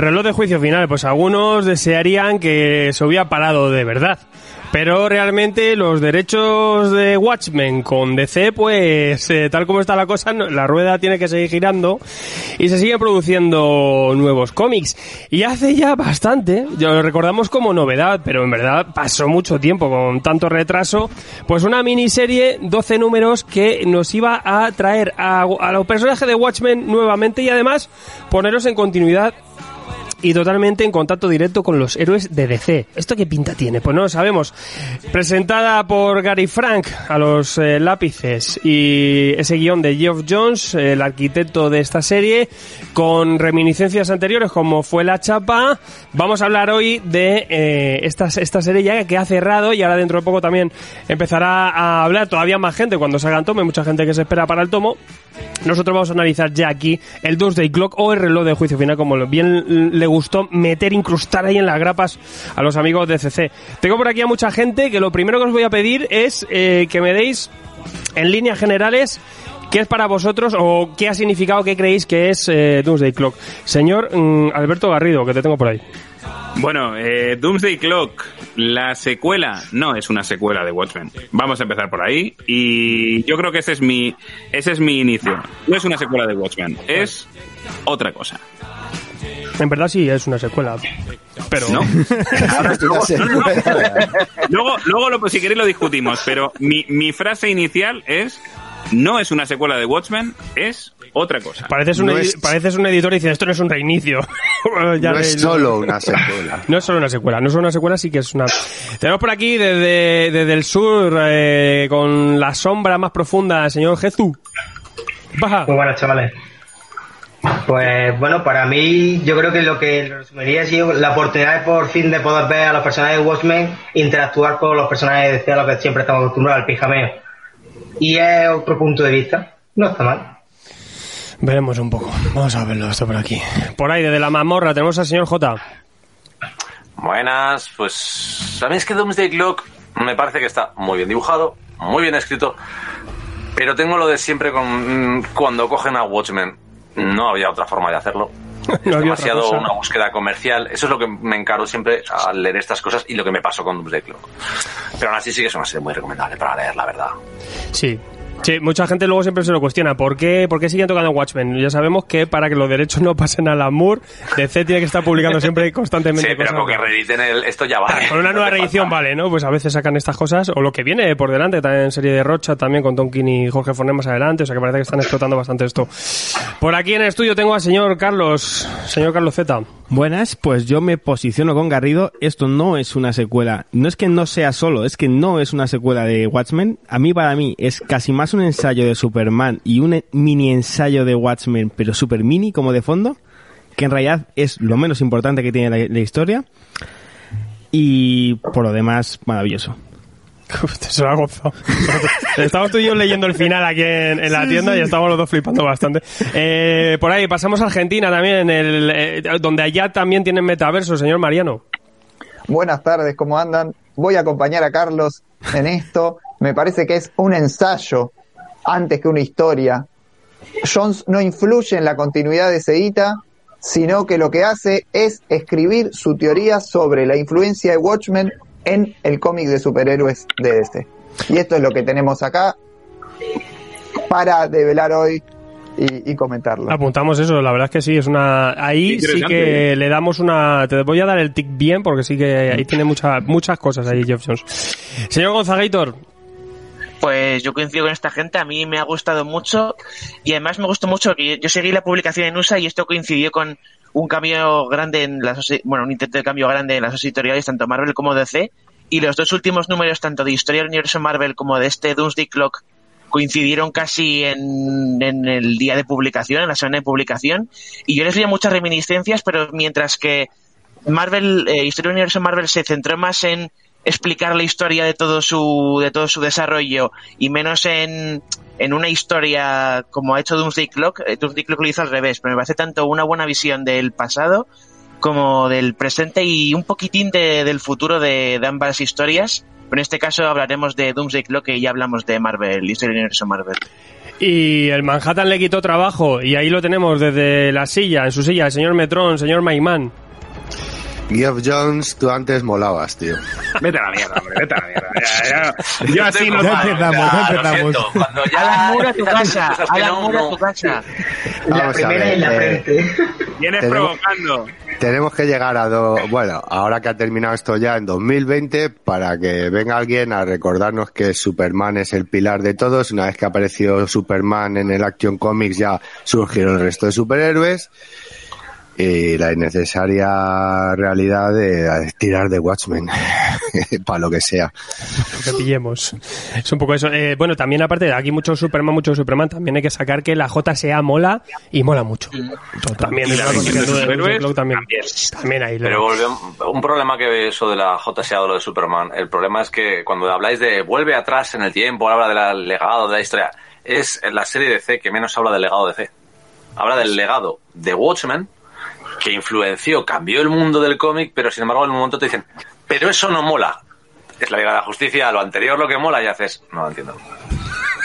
El reloj de juicio final, pues algunos desearían que se hubiera parado de verdad. Pero realmente los derechos de Watchmen con DC, pues eh, tal como está la cosa, la rueda tiene que seguir girando y se siguen produciendo nuevos cómics. Y hace ya bastante, ya lo recordamos como novedad, pero en verdad pasó mucho tiempo con tanto retraso, pues una miniserie, 12 números que nos iba a traer a, a los personajes de Watchmen nuevamente y además ponerlos en continuidad y totalmente en contacto directo con los héroes de DC. ¿Esto qué pinta tiene? Pues no lo sabemos. Presentada por Gary Frank a los eh, lápices y ese guion de Geoff Jones, el arquitecto de esta serie, con reminiscencias anteriores como fue La Chapa. Vamos a hablar hoy de eh, esta, esta serie ya que ha cerrado y ahora dentro de poco también empezará a hablar todavía más gente cuando salga el tomo, hay mucha gente que se espera para el tomo. Nosotros vamos a analizar ya aquí el Doomsday Clock o el reloj de juicio final, como bien le gustó meter, incrustar ahí en las grapas a los amigos de CC. Tengo por aquí a mucha gente que lo primero que os voy a pedir es eh, que me deis en líneas generales ¿Qué es para vosotros o qué ha significado, qué creéis que es eh, Doomsday Clock? Señor mm, Alberto Garrido, que te tengo por ahí. Bueno, eh, Doomsday Clock, la secuela, no es una secuela de Watchmen. Vamos a empezar por ahí y yo creo que ese es mi, ese es mi inicio. No es una secuela de Watchmen, es otra cosa. En verdad sí es una secuela. Pero no. luego, luego, luego, si queréis lo discutimos, pero mi, mi frase inicial es no es una secuela de Watchmen, es otra cosa. Pareces un, No edi- es- pareces un editor y dices, esto no es un reinicio. Ya No es solo una secuela. No es solo una secuela, no es solo una secuela, sí que es una... Tenemos por aquí desde, desde el sur, eh, con la sombra más profunda, señor Jesús. Baja. Muy buenas, chavales. Pues bueno, para mí yo creo que lo que lo resumiría ha sido la oportunidad de por fin de poder ver a los personajes de Watchmen interactuar con los personajes de DC a los que siempre estamos acostumbrados al pijameo. Y es otro punto de vista. No está mal. Veremos un poco. Vamos a verlo esto por aquí. Por ahí, desde la mazmorra, tenemos al señor J. Buenas, pues a mí es que Doomsday Clock me parece que está muy bien dibujado, muy bien escrito, pero tengo lo de siempre con mm, cuando cogen a Watchmen. No había otra forma de hacerlo. No Es demasiado una búsqueda comercial. Eso es lo que me encaro siempre al leer estas cosas y lo que me pasó con Doomsday Clock. Pero aún así sí que es una serie muy recomendable para leer, la verdad. Sí. Sí, mucha gente luego siempre se lo cuestiona. ¿Por qué, ¿Por qué siguen tocando Watchmen? Ya sabemos que para que los derechos no pasen a la MUR, DC tiene que estar publicando siempre constantemente Sí, pero cosas. con que reediten el, esto ya vale. Con una nueva reedición vale, ¿no? Pues a veces sacan estas cosas, o lo que viene por delante, también en serie de Rocha, también con Tonkin y Jorge Forné más adelante, o sea que parece que están explotando bastante esto. Por aquí en el estudio tengo al señor Carlos, señor Carlos Z. Buenas, pues yo me posiciono con Garrido. Esto no es una secuela. No es que no sea solo, es que no es una secuela de Watchmen. A mí, para mí, es casi más un ensayo de Superman y un mini ensayo de Watchmen, pero super mini como de fondo, que en realidad es lo menos importante que tiene la, la historia. Y por lo demás, maravilloso. Se lo ha gozado. Estamos tú y yo leyendo el final aquí en, en la tienda y estamos los dos flipando bastante. Eh, por ahí, pasamos a Argentina también, el, eh, donde allá también tienen metaverso, señor Mariano. Buenas tardes, ¿cómo andan? Voy a acompañar a Carlos en esto. Me parece que es un ensayo antes que una historia. Jones no influye en la continuidad de Sedita, sino que lo que hace es escribir su teoría sobre la influencia de Watchmen en el cómic de superhéroes de DC. Y esto es lo que tenemos acá para develar hoy y, y comentarlo. Apuntamos eso, la verdad es que sí, es una... Ahí sí que ¿eh? le damos una... Te voy a dar el tic bien porque sí que ahí tiene mucha, muchas cosas ahí Jeff Jones. Señor Gonzagator, Pues yo coincido con esta gente, a mí me ha gustado mucho y además me gustó mucho que yo seguí la publicación en USA y esto coincidió con un cambio grande en las, bueno, un intento de cambio grande en las editoriales, tanto Marvel como DC, y los dos últimos números, tanto de Historia del Universo Marvel como de este Doomsday Clock, coincidieron casi en, en el día de publicación, en la semana de publicación, y yo les veía muchas reminiscencias, pero mientras que Marvel, eh, Historia del Universo Marvel se centró más en explicar la historia de todo su, de todo su desarrollo y menos en, en una historia como ha hecho Doomsday Clock. Eh, Doomsday Clock lo hizo al revés, pero me parece tanto una buena visión del pasado como del presente y un poquitín de- del futuro de, ambas historias Pero en este caso hablaremos de Doomsday Clock y ya hablamos de Marvel, Historia del Universo Marvel. Y el Manhattan le quitó trabajo y ahí lo tenemos desde la silla, en su silla, el señor Metrón, señor Mayman. Geoff Jones, tú antes molabas, tío. Vete a la mierda, hombre, vete a la mierda. Ya, ya. Yo así no... Ya empezamos, ya lo empezamos. siento, Cuando ya Alan Moore a tu casa, Alan Moore a tu casa. La primera en la eh, frente. Vienes Tenemos- provocando. Tenemos que llegar a do... bueno, ahora que ha terminado esto ya en 2020, para que venga alguien a recordarnos que Superman es el pilar de todos. Una vez que apareció Superman en el Action Comics ya surgieron el resto de superhéroes. Y la innecesaria realidad de tirar de Watchmen, para lo que sea. que pillemos. Es un poco eso. Eh, bueno, también aparte de aquí mucho Superman, mucho Superman, también hay que sacar que la JSA mola y mola mucho. También la de también, también. también ahí. Pero volvemos, un problema que eso de la JSA o lo de Superman, el problema es que cuando habláis de vuelve atrás en el tiempo, habla del legado de la historia, es la serie de C que menos habla del legado de C. Habla del legado de Watchmen, que influenció, cambió el mundo del cómic, pero sin embargo en un momento te dicen, pero eso no mola. Es la Liga de la Justicia, lo anterior lo que mola y haces, no lo entiendo.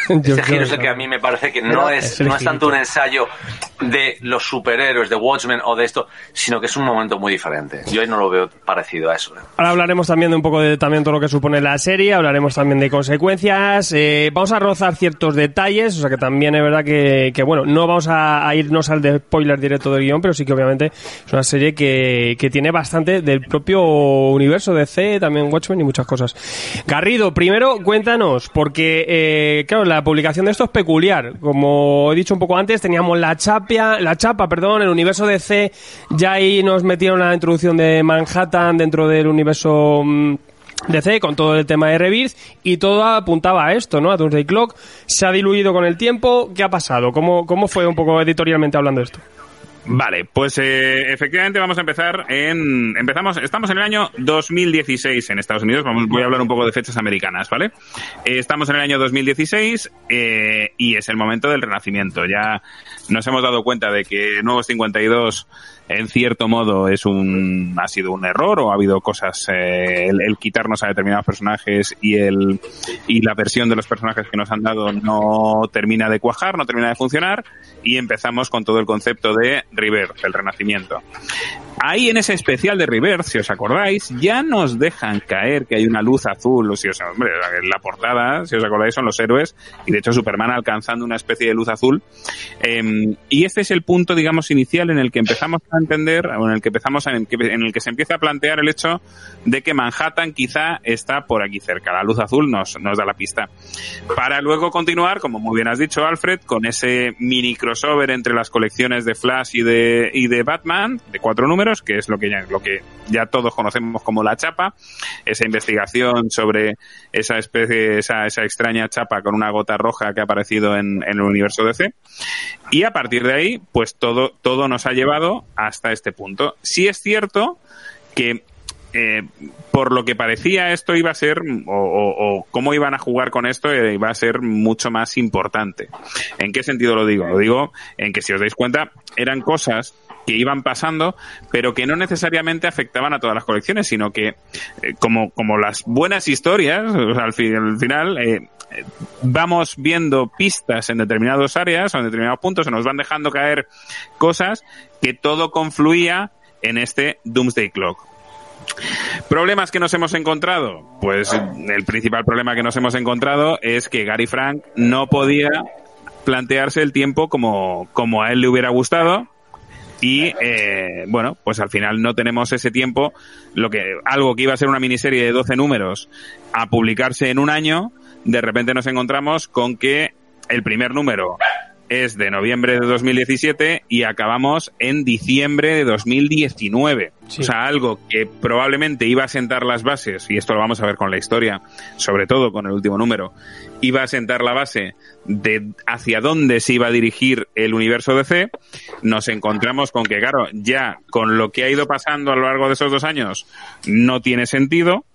Ese giro es el que a mí me parece que no es, no es tanto un ensayo de los superhéroes, de Watchmen o de esto, sino que es un momento muy diferente. Yo ahí no lo veo parecido a eso. ¿eh? Ahora hablaremos también de un poco de también todo lo que supone la serie, hablaremos también de consecuencias, eh, vamos a rozar ciertos detalles, o sea que también es verdad que, que, bueno, no vamos a, a irnos al de spoiler directo del guion, pero sí que obviamente es una serie que, que tiene bastante del propio universo de C, también Watchmen y muchas cosas. Garrido, primero cuéntanos, porque eh, claro, la publicación de esto es peculiar, como he dicho un poco antes, teníamos la chapia, la chapa, perdón, el universo de C, ya ahí nos metieron la introducción de Manhattan dentro del universo mm, DC con todo el tema de Rebirth y todo apuntaba a esto, ¿no? A Doomsday Clock. Se ha diluido con el tiempo. ¿Qué ha pasado? ¿Cómo, cómo fue un poco editorialmente hablando esto? Vale, pues eh, efectivamente vamos a empezar en... Empezamos, estamos en el año 2016 en Estados Unidos, vamos, voy a hablar un poco de fechas americanas, ¿vale? Eh, estamos en el año 2016 eh, y es el momento del renacimiento. Ya nos hemos dado cuenta de que Nuevos 52 en cierto modo es un ha sido un error o ha habido cosas eh, el, el quitarnos a determinados personajes y el y la versión de los personajes que nos han dado no termina de cuajar no termina de funcionar y empezamos con todo el concepto de Rebirth el renacimiento ahí en ese especial de Rebirth si os acordáis ya nos dejan caer que hay una luz azul o si os hombre la portada si os acordáis son los héroes y de hecho Superman alcanzando una especie de luz azul eh, y este es el punto digamos inicial en el que empezamos a entender, o en el que empezamos a, en el que se empieza a plantear el hecho de que Manhattan quizá está por aquí cerca. La luz azul nos, nos da la pista. Para luego continuar, como muy bien has dicho, Alfred, con ese mini crossover entre las colecciones de Flash y de, y de Batman, de cuatro números, que es lo que ya, lo que ya todos conocemos como la chapa, esa investigación sobre esa especie, esa, esa extraña chapa con una gota roja que ha aparecido en, en el universo DC. Y a partir de ahí, pues todo, todo nos ha llevado hasta este punto. Sí es cierto que eh, por lo que parecía esto iba a ser, o, cómo iban a jugar con esto, eh, iba a ser mucho más importante. ¿En qué sentido lo digo? Lo digo en que si os dais cuenta, eran cosas que iban pasando, pero que no necesariamente afectaban a todas las colecciones, sino que eh, como, como las buenas historias, al, fin, al final, eh, vamos viendo pistas en determinadas áreas o en determinados puntos, se nos van dejando caer cosas que todo confluía en este Doomsday Clock. ¿Problemas que nos hemos encontrado? Pues el principal problema que nos hemos encontrado es que Gary Frank no podía plantearse el tiempo como, como a él le hubiera gustado y eh, bueno, pues al final no tenemos ese tiempo, lo que algo que iba a ser una miniserie de 12 números a publicarse en un año, de repente nos encontramos con que el primer número es de noviembre de 2017 y acabamos en diciembre de 2019. Sí. O sea, algo que probablemente iba a sentar las bases, y esto lo vamos a ver con la historia, sobre todo con el último número, iba a sentar la base de hacia dónde se iba a dirigir el universo DC, nos encontramos con que, claro, ya con lo que ha ido pasando a lo largo de esos dos años, no tiene sentido,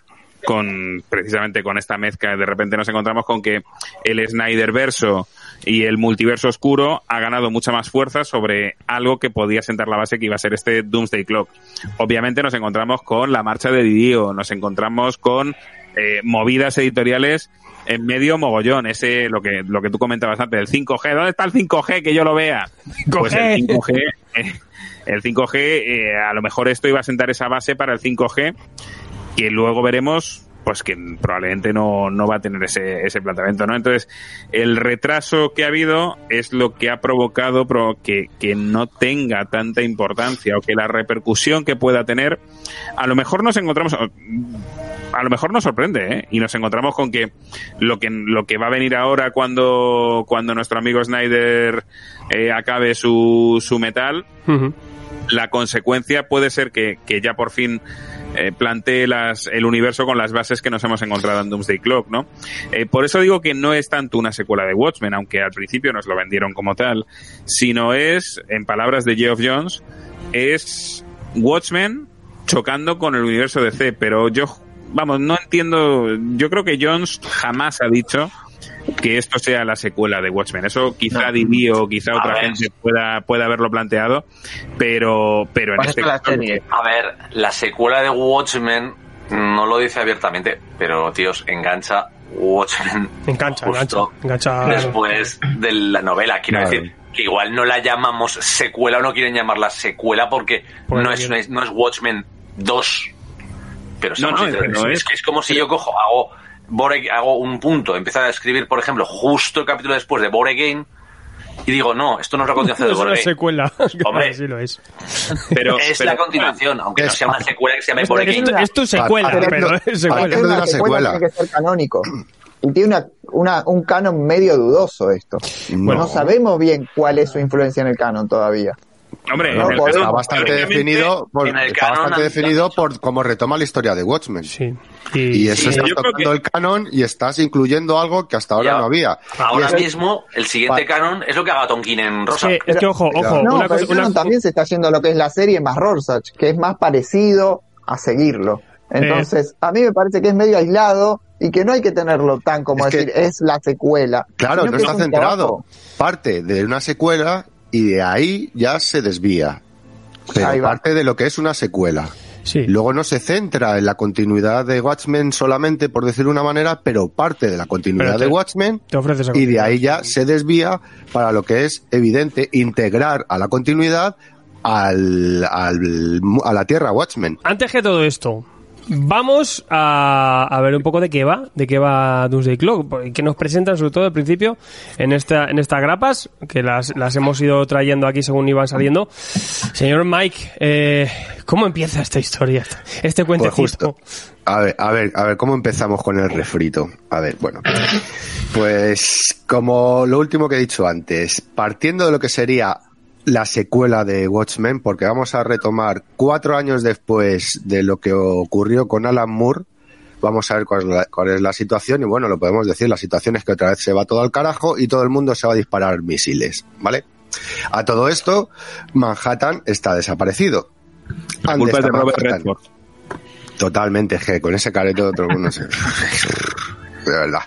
con precisamente con esta mezcla de repente nos encontramos con que el Snyder verso y el multiverso oscuro ha ganado mucha más fuerza sobre algo que podía sentar la base que iba a ser este Doomsday Clock. Obviamente nos encontramos con la marcha de Didio, nos encontramos con eh, movidas editoriales en medio mogollón. Ese, lo que, lo que tú comentabas antes, el 5G. ¿Dónde está el 5G que yo lo vea? Pues el 5G, eh, el 5G, eh, a lo mejor esto iba a sentar esa base para el 5G, que luego veremos pues que probablemente no, no va a tener ese, ese planteamiento, ¿no? Entonces, el retraso que ha habido es lo que ha provocado pro- que, que no tenga tanta importancia o que la repercusión que pueda tener, a lo mejor nos encontramos, a lo mejor nos sorprende, ¿eh? Y nos encontramos con que lo que, lo que va a venir ahora cuando, cuando nuestro amigo Snyder eh, acabe su, su metal. La consecuencia puede ser que, que ya por fin eh, plantee las, el universo con las bases que nos hemos encontrado en Doomsday Clock, ¿no? Eh, por eso digo que no es tanto una secuela de Watchmen, aunque al principio nos lo vendieron como tal, sino es, en palabras de Geoff Jones, es Watchmen chocando con el universo DC, pero yo, vamos, no entiendo, yo creo que Jones jamás ha dicho que esto sea la secuela de Watchmen. Eso quizá Didi o quizá A otra ver. gente pueda, pueda haberlo planteado, pero, pero en este caso, serie. A ver, la secuela de Watchmen no lo dice abiertamente, pero tíos, engancha Watchmen Engancha, Justo engancha. Engancha. después de la novela. Quiero decir que igual no la llamamos secuela o no quieren llamarla secuela porque no, no es, no es Watchmen 2. Pero No, no, no es, es- que es como si yo cojo, hago, Bore- hago un punto, empiezo a escribir, por ejemplo, justo el capítulo después de Bore Game y digo, no, esto no es la continuación de es Bore una Game. secuela. Hombre. sí lo es. pero, Es pero- la continuación, aunque no Es- sea una secuela que se llame Es, Bore es Game. tu- es tu secuela, pero es secuela. de una la secuela secuela. tiene que ser canónico. Y tiene una, una, un canon medio dudoso esto. No sabemos bien cuál es su influencia en el canon todavía. Hombre, No en el podemos- caso- Está bastante definido por, en el está canon bastante definido por cómo retoma la historia de Watchmen. Sí. Y eso Sí, creo tocando que- el canon y estás incluyendo algo que hasta ahora Ya. no había. Ahora es- mismo, el siguiente canon es lo que haga Tonkin en que, es que, ojo, ojo. No, una pero cosa, el canon una- también se está haciendo lo que es la serie más Rorschach, que es más parecido a seguirlo. Entonces, a mí me parece que es medio aislado y que no hay que tenerlo tan como Es que- decir, es la secuela. Claro, no está es centrado. trabajo. Parte de una secuela y de ahí ya se desvía. Pero Ahí va. parte de lo que es una secuela. sí. Luego no se centra en la continuidad de Watchmen solamente, por decirlo de una manera, pero parte de la continuidad te- de Watchmen te y de ahí ya se desvía para lo que es evidente integrar a la continuidad al, al- a la Tierra Watchmen. Antes que todo esto, vamos a, a ver un poco de qué va, de qué va Doomsday Clock, que nos presentan sobre todo al principio en esta en estas grapas, que las, las hemos ido trayendo aquí según iban saliendo. Señor Mike, eh, ¿cómo empieza esta historia? Este Pues cuentecito. justo. A ver, a ver, a ver, ¿cómo empezamos con el refrito? A ver, bueno. Pues como lo último que he dicho antes, partiendo de lo que sería la secuela de Watchmen, porque vamos a retomar cuatro años después de lo que ocurrió con Alan Moore, vamos a ver cuál es, la, cuál es la situación y bueno, lo podemos decir, la situación es que otra vez se va todo al carajo y todo el mundo se va a disparar misiles, ¿vale? A todo esto, Manhattan está desaparecido. la ¿Dónde culpa es de Robert? Redford. Totalmente, que con ese careto todo el mundo se... De verdad.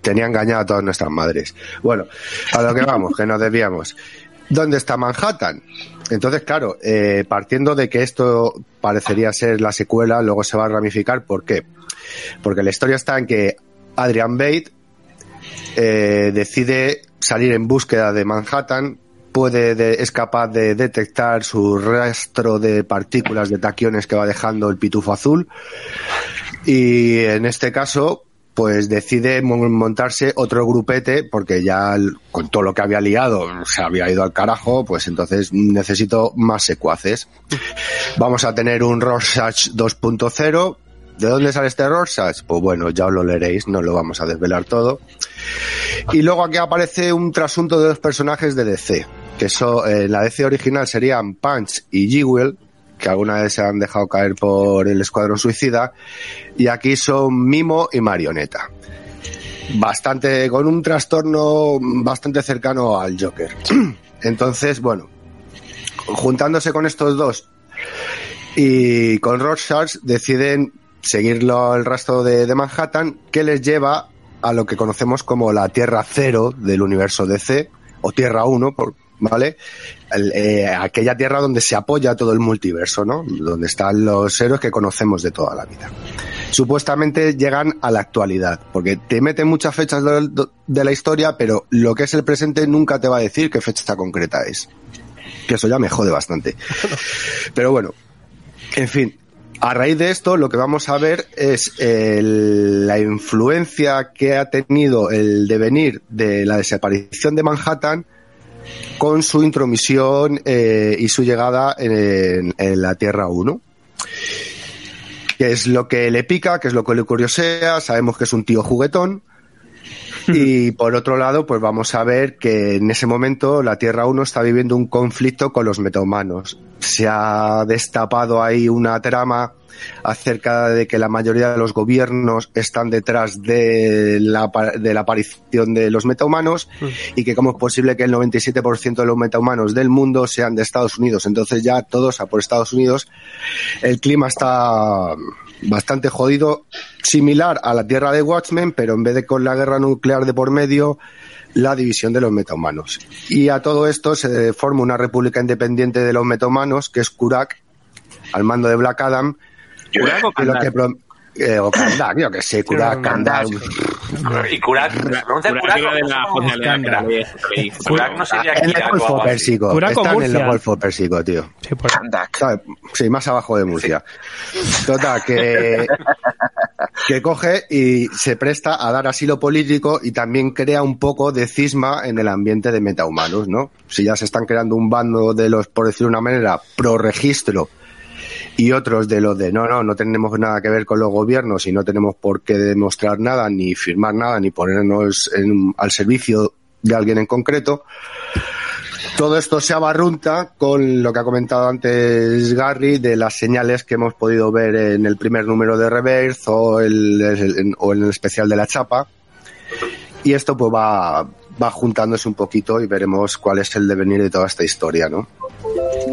Tenía engañado a todas nuestras madres. Bueno, a lo que vamos, que nos desviamos. ¿Dónde está Manhattan? Entonces, claro, eh, partiendo de que esto parecería ser la secuela, luego se va a ramificar. ¿Por qué? Porque la historia está en que Adrian Bate eh, decide salir en búsqueda de Manhattan, puede de- es capaz de detectar su rastro de partículas de taquiones que va dejando el pitufo azul y en este caso pues decide mon- montarse otro grupete porque ya con todo lo que había liado se había ido al carajo, pues entonces necesito más secuaces. Vamos a tener un Rorschach 2.0. ¿De dónde sale este Rorschach? Pues bueno, ya os lo leeréis, no lo vamos a desvelar todo. Y luego aquí aparece un trasunto de dos personajes de DC, que eso, en la DC original serían Punch y Jewel, que alguna vez se han dejado caer por el Escuadrón Suicida, y aquí son Mimo y Marioneta. Bastante, con un trastorno bastante cercano al Joker. Entonces, bueno, juntándose con estos dos y con Rorschach deciden seguirlo el resto de, de Manhattan, que les lleva a lo que conocemos como la Tierra Cero del universo DC, o Tierra 1, por ¿vale? El- eh, aquella tierra donde se apoya todo el multiverso, ¿no? Donde están los héroes que conocemos de toda la vida. Supuestamente llegan a la actualidad, porque te meten muchas fechas de, de la historia, pero lo que es el presente nunca te va a decir qué fecha concreta es. Que eso ya me jode bastante. Pero bueno, en fin, a raíz de esto, lo que vamos a ver es el- la influencia que ha tenido el devenir de la desaparición de Manhattan con su intromisión eh, y su llegada en, la Tierra 1. Que es lo que le pica, que es lo que le curiosea, sabemos que es un tío juguetón. Y por otro lado, pues vamos a ver que en ese momento la Tierra 1 está viviendo un conflicto con los metahumanos. Se ha destapado ahí una trama acerca de que la mayoría de los gobiernos están detrás de la, de la aparición de los metahumanos y que cómo es posible que el 97% de los metahumanos del mundo sean de Estados Unidos. Entonces ya todos a por Estados Unidos. El clima está bastante jodido, similar a la Tierra de Watchmen, pero en vez de con la guerra nuclear de por medio, la división de los metahumanos. Y a todo esto se forma una república independiente de los metahumanos, que es Kurak, al mando de Black Adam, Kurak o que lo Kandak? que eh, o Kandak, yo que sé, Kurak, Kandak. Y Kurak, se pronuncia Kurak no sería En el Golfo. Pérsico. Están en el. Golfo Pérsico, tío. Sí, más abajo de Murcia. Total, que, que coge y se presta a dar asilo político y también crea un poco de cisma en el ambiente de metahumanos, ¿no? Si ya se están creando un bando de los, por decirlo de una manera, pro registro y otros de los de no, no, no tenemos nada que ver con los gobiernos y no tenemos por qué demostrar nada, ni firmar nada, ni ponernos en- al servicio de alguien en concreto. Todo esto se abarrunta con lo que ha comentado antes Gary de las señales que hemos podido ver en el primer número de Reverse o, el, el- o en el especial de la chapa. Y esto pues va, va juntándose un poquito y veremos cuál es el devenir de toda esta historia, ¿no?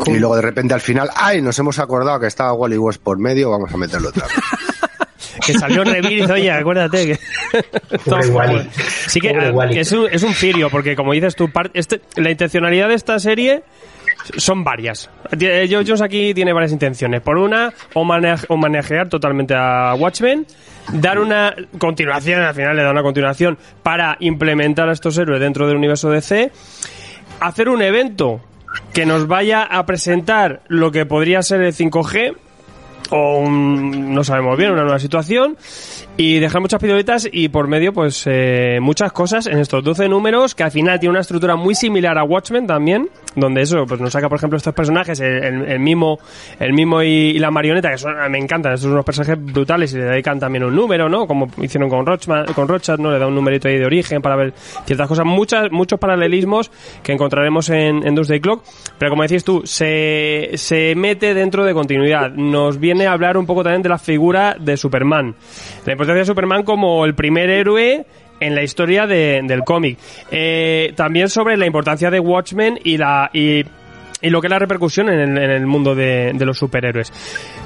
Y luego de repente al final, ¡ay! Nos hemos acordado que estaba Wally West por medio, vamos a meterlo otra vez. Que salió Revis, oye, acuérdate que. Pobre Wally. Sí que Pobre ah, Wally. es un, es un cirio, porque como dices tú, este, la intencionalidad de esta serie son varias. Joe Jones aquí tiene varias intenciones. Por una, homanage- homenajear totalmente a Watchmen, dar una continuación, al final le da una continuación para implementar a estos héroes dentro del universo DC, hacer un evento que nos vaya a presentar lo que podría ser el 5G o un- no sabemos bien, una nueva situación y dejar muchas pildoritas y por medio pues eh, muchas cosas en estos 12 números que al final tiene una estructura muy similar a Watchmen también, donde eso pues nos saca por ejemplo estos personajes, el, el- el mimo, y, la marioneta que me encantan, estos son unos personajes brutales y le dedican también un número, ¿no? Como hicieron con Rochman, con Rochat, ¿no? Le da un numerito ahí de origen para ver ciertas cosas, muchas, muchos paralelismos que encontraremos en, en Doomsday Clock, pero como decís tú, se, se mete dentro de continuidad, nos viene hablar un poco también de la figura de Superman, la importancia de Superman como el primer héroe en la historia de- del cómic. Eh, también sobre la importancia de Watchmen y la y, lo que es la repercusión en el, en el mundo de, los superhéroes.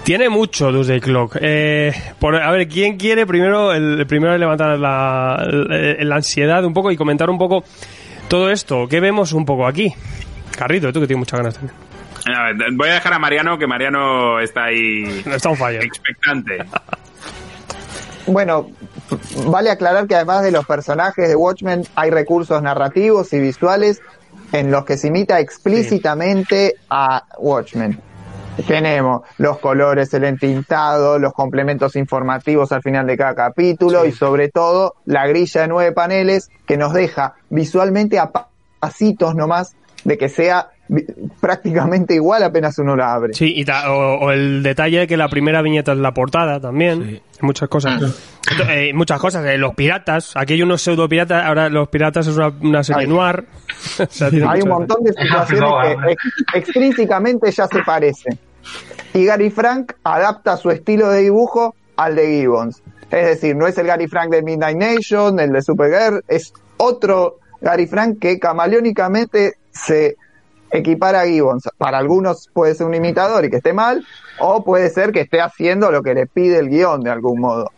Tiene mucho Doomsday Clock. Eh, por, a ver, ¿quién quiere primero el, primero levantar la, la, la ansiedad un poco y comentar un poco todo esto? ¿Qué vemos un poco aquí? Carrito, tú que tienes muchas ganas también. Voy a dejar a Mariano, que Mariano está ahí No está un fallo. expectante. Bueno, vale aclarar que además de los personajes de Watchmen hay recursos narrativos y visuales en los que se imita explícitamente a Watchmen. Tenemos los colores, el entintado, los complementos informativos al final de cada capítulo y sobre todo la grilla de nueve paneles que nos deja visualmente a pa- pasitos nomás de que sea prácticamente igual apenas uno la abre. Sí, y ta- o, o el detalle de que la primera viñeta es la portada también. Muchas cosas. Eh, muchas cosas. Eh, los piratas. Aquí hay unos pseudo piratas. Ahora los piratas es una, una serie Ay. noir. O sea, tiene Hay un montón de situaciones que ex- extrínsecamente ya se parecen. Y Gary Frank adapta su estilo de dibujo al de Gibbons. Es decir, no es el Gary Frank de Midnight Nation, el de Supergirl, es otro Gary Frank que camaleónicamente se equipara a Gibbons. Para algunos puede ser un imitador y que esté mal, o puede ser que esté haciendo lo que le pide el guion de algún modo.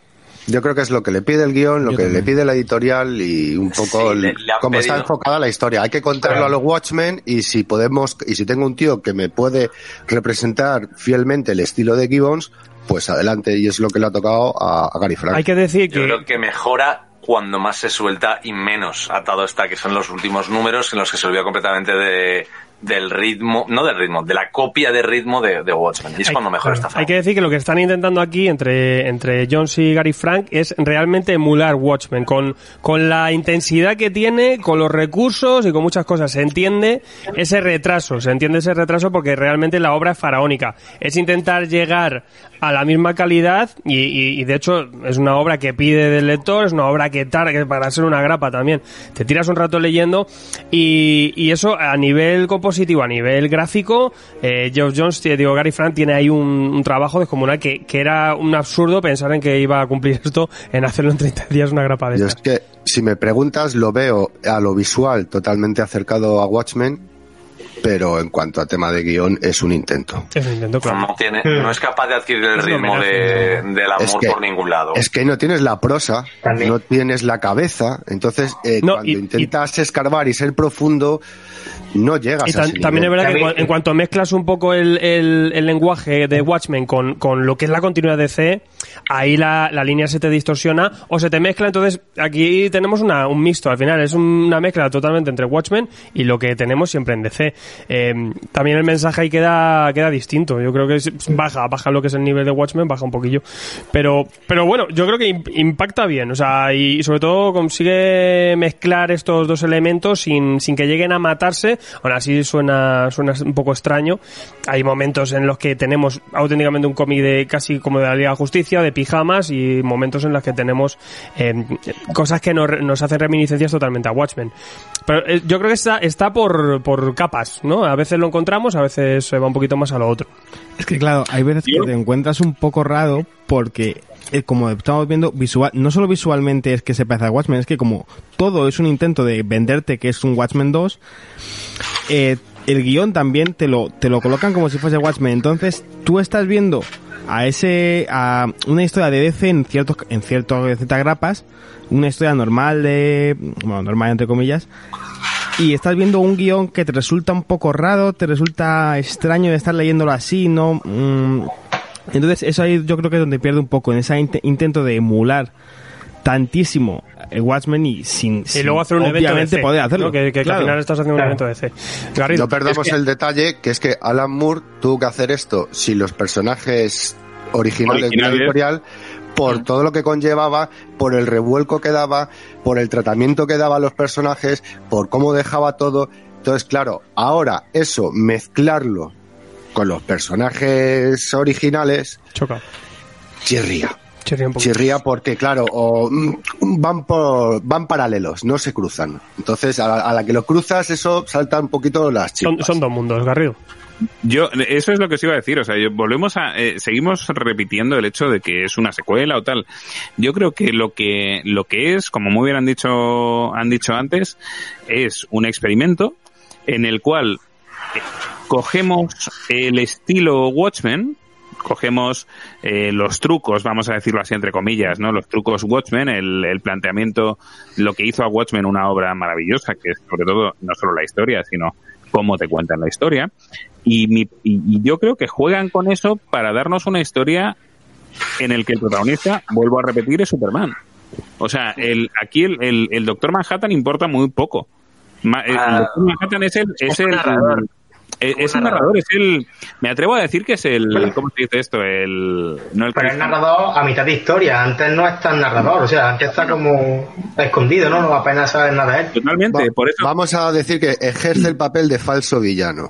Yo creo que es lo que le pide el guion, lo Yo que también. le pide la editorial y un poco Sí, cómo está enfocada la historia. Hay que contarlo a los Watchmen y si podemos, y si tengo un tío que me puede representar fielmente el estilo de Gibbons, pues adelante. Y es lo que le ha tocado a, a Gary Frank. Hay que decir Yo que creo que mejora cuando más se suelta y menos atado está, que son los últimos números en los que se olvida completamente de, del ritmo, no del ritmo, de la copia de ritmo de, de Watchmen. Y es Hay- cuando mejor está. Hay que decir que lo que están intentando aquí entre, entre Jones y Gary Frank es realmente emular Watchmen con, con la intensidad que tiene, con los recursos y con muchas cosas. Se entiende ese retraso, se entiende ese retraso porque realmente la obra es faraónica. Es intentar llegar a la misma calidad y, y- y, de hecho es una obra que pide del lector, es una obra que tarda, que para ser una grapa también. Te tiras un rato leyendo y, y eso a nivel compositivo, a nivel gráfico, eh, Geoff Jones, eh, digo, Gary Frank tiene ahí un, un trabajo descomunal que, que era un absurdo pensar en que iba a cumplir esto en hacerlo en 30 días una grapa de Yo es que, si me preguntas, lo veo a lo visual totalmente acercado a Watchmen, pero en cuanto a tema de guion es un intento. Es un intento, claro. No, tiene, no es capaz de adquirir el ritmo de, del amor Es que- por ningún lado. Es que no tienes la prosa, También. no tienes la cabeza, entonces eh, No, cuando y- intentas escarbar y ser profundo, no llegas Y a tan- ese también es nivel. verdad que en, También- cua- en cuanto mezclas un poco el, el- el lenguaje de Watchmen con, con lo que es la continuidad de C, ahí la, la línea se te distorsiona o se te mezcla. Entonces, aquí tenemos una, un mixto. Al final es una mezcla totalmente entre Watchmen y lo que tenemos siempre en DC. Eh, también el mensaje ahí queda, queda distinto. Yo creo que es- baja, baja lo que es el nivel de Watchmen, baja un poquillo. Pero, pero bueno, yo creo que im- impacta bien. O sea, y sobre todo consigue mezclar estos dos elementos sin, sin que lleguen a matarse. Aún así suena, suena un poco extraño. Hay momentos en los que tenemos auténticamente un cómic de casi como de la Liga de Justicia, de pijamas, y momentos en los que tenemos eh, cosas que nos, nos hacen reminiscencias totalmente a Watchmen. Pero eh, yo creo que está, está por, por capas, ¿no? A veces lo encontramos, a veces se va un poquito más a lo otro. Es que claro, hay veces que te encuentras un poco raro porque, eh, como estamos viendo, visual, no solo visualmente es que se parece a Watchmen, es que como todo es un intento de venderte que es un Watchmen 2, eh, el guion también te lo, te lo colocan como si fuese Watchmen. Entonces, tú estás viendo a ese, a una historia de DC en ciertos, en ciertos, grapas, una historia normal de, bueno, normal entre comillas, y estás viendo un guion que te resulta un poco raro, te resulta extraño de estar leyéndolo así, ¿no? Mm, entonces, eso ahí yo creo que es donde pierde un poco, en ese int- intento de emular tantísimo el Watchmen y sin, Y sin luego hacer un evento de obviamente C, poder hacerlo. ¿no? Que, que- que Claro. al final estás haciendo un evento de C. Garrido, No perdamos es que- el detalle que es que Alan Moore tuvo que hacer esto si los personajes originales, de la Originales. editorial por todo lo que conllevaba, por el revuelco que daba, por el tratamiento que daba a los personajes, por cómo dejaba todo. Entonces, claro, ahora eso, mezclarlo con los personajes originales, Choca. chirría. Chirría un. Chirría porque, claro, o, mm, van por, van paralelos, no se cruzan. Entonces, a la, a la que lo cruzas, eso salta un poquito las Son, chispas. son dos mundos, Garrido. Yo, eso es lo que os iba a decir, o sea, volvemos a, eh, seguimos repitiendo el hecho de que es una secuela o tal. Yo creo que lo que, lo que es, como muy bien han dicho, han dicho antes, es un experimento en el cual eh, cogemos el estilo Watchmen, cogemos eh, los trucos, vamos a decirlo así entre comillas, ¿no? Los trucos Watchmen, el, el planteamiento, lo que hizo a Watchmen una obra maravillosa, que es sobre todo no solo la historia, sino cómo te cuentan la historia. Y, mi- y- yo creo que juegan con eso para darnos una historia en el que el protagonista, vuelvo a repetir, es Superman. O sea, el, aquí el, el, el Doctor Manhattan importa muy poco. Ma- el, Ah. Doctor Manhattan es el, es el. Es, es Un el narrador, es el, me atrevo a decir que es el, Bueno. ¿cómo se dice esto? El, no el Pero es narrador a mitad de historia. Antes no es tan narrador. O sea, antes está como escondido, ¿no? No apenas sabes nada de él. Totalmente, Va- por eso. Vamos a decir que ejerce el papel de falso villano.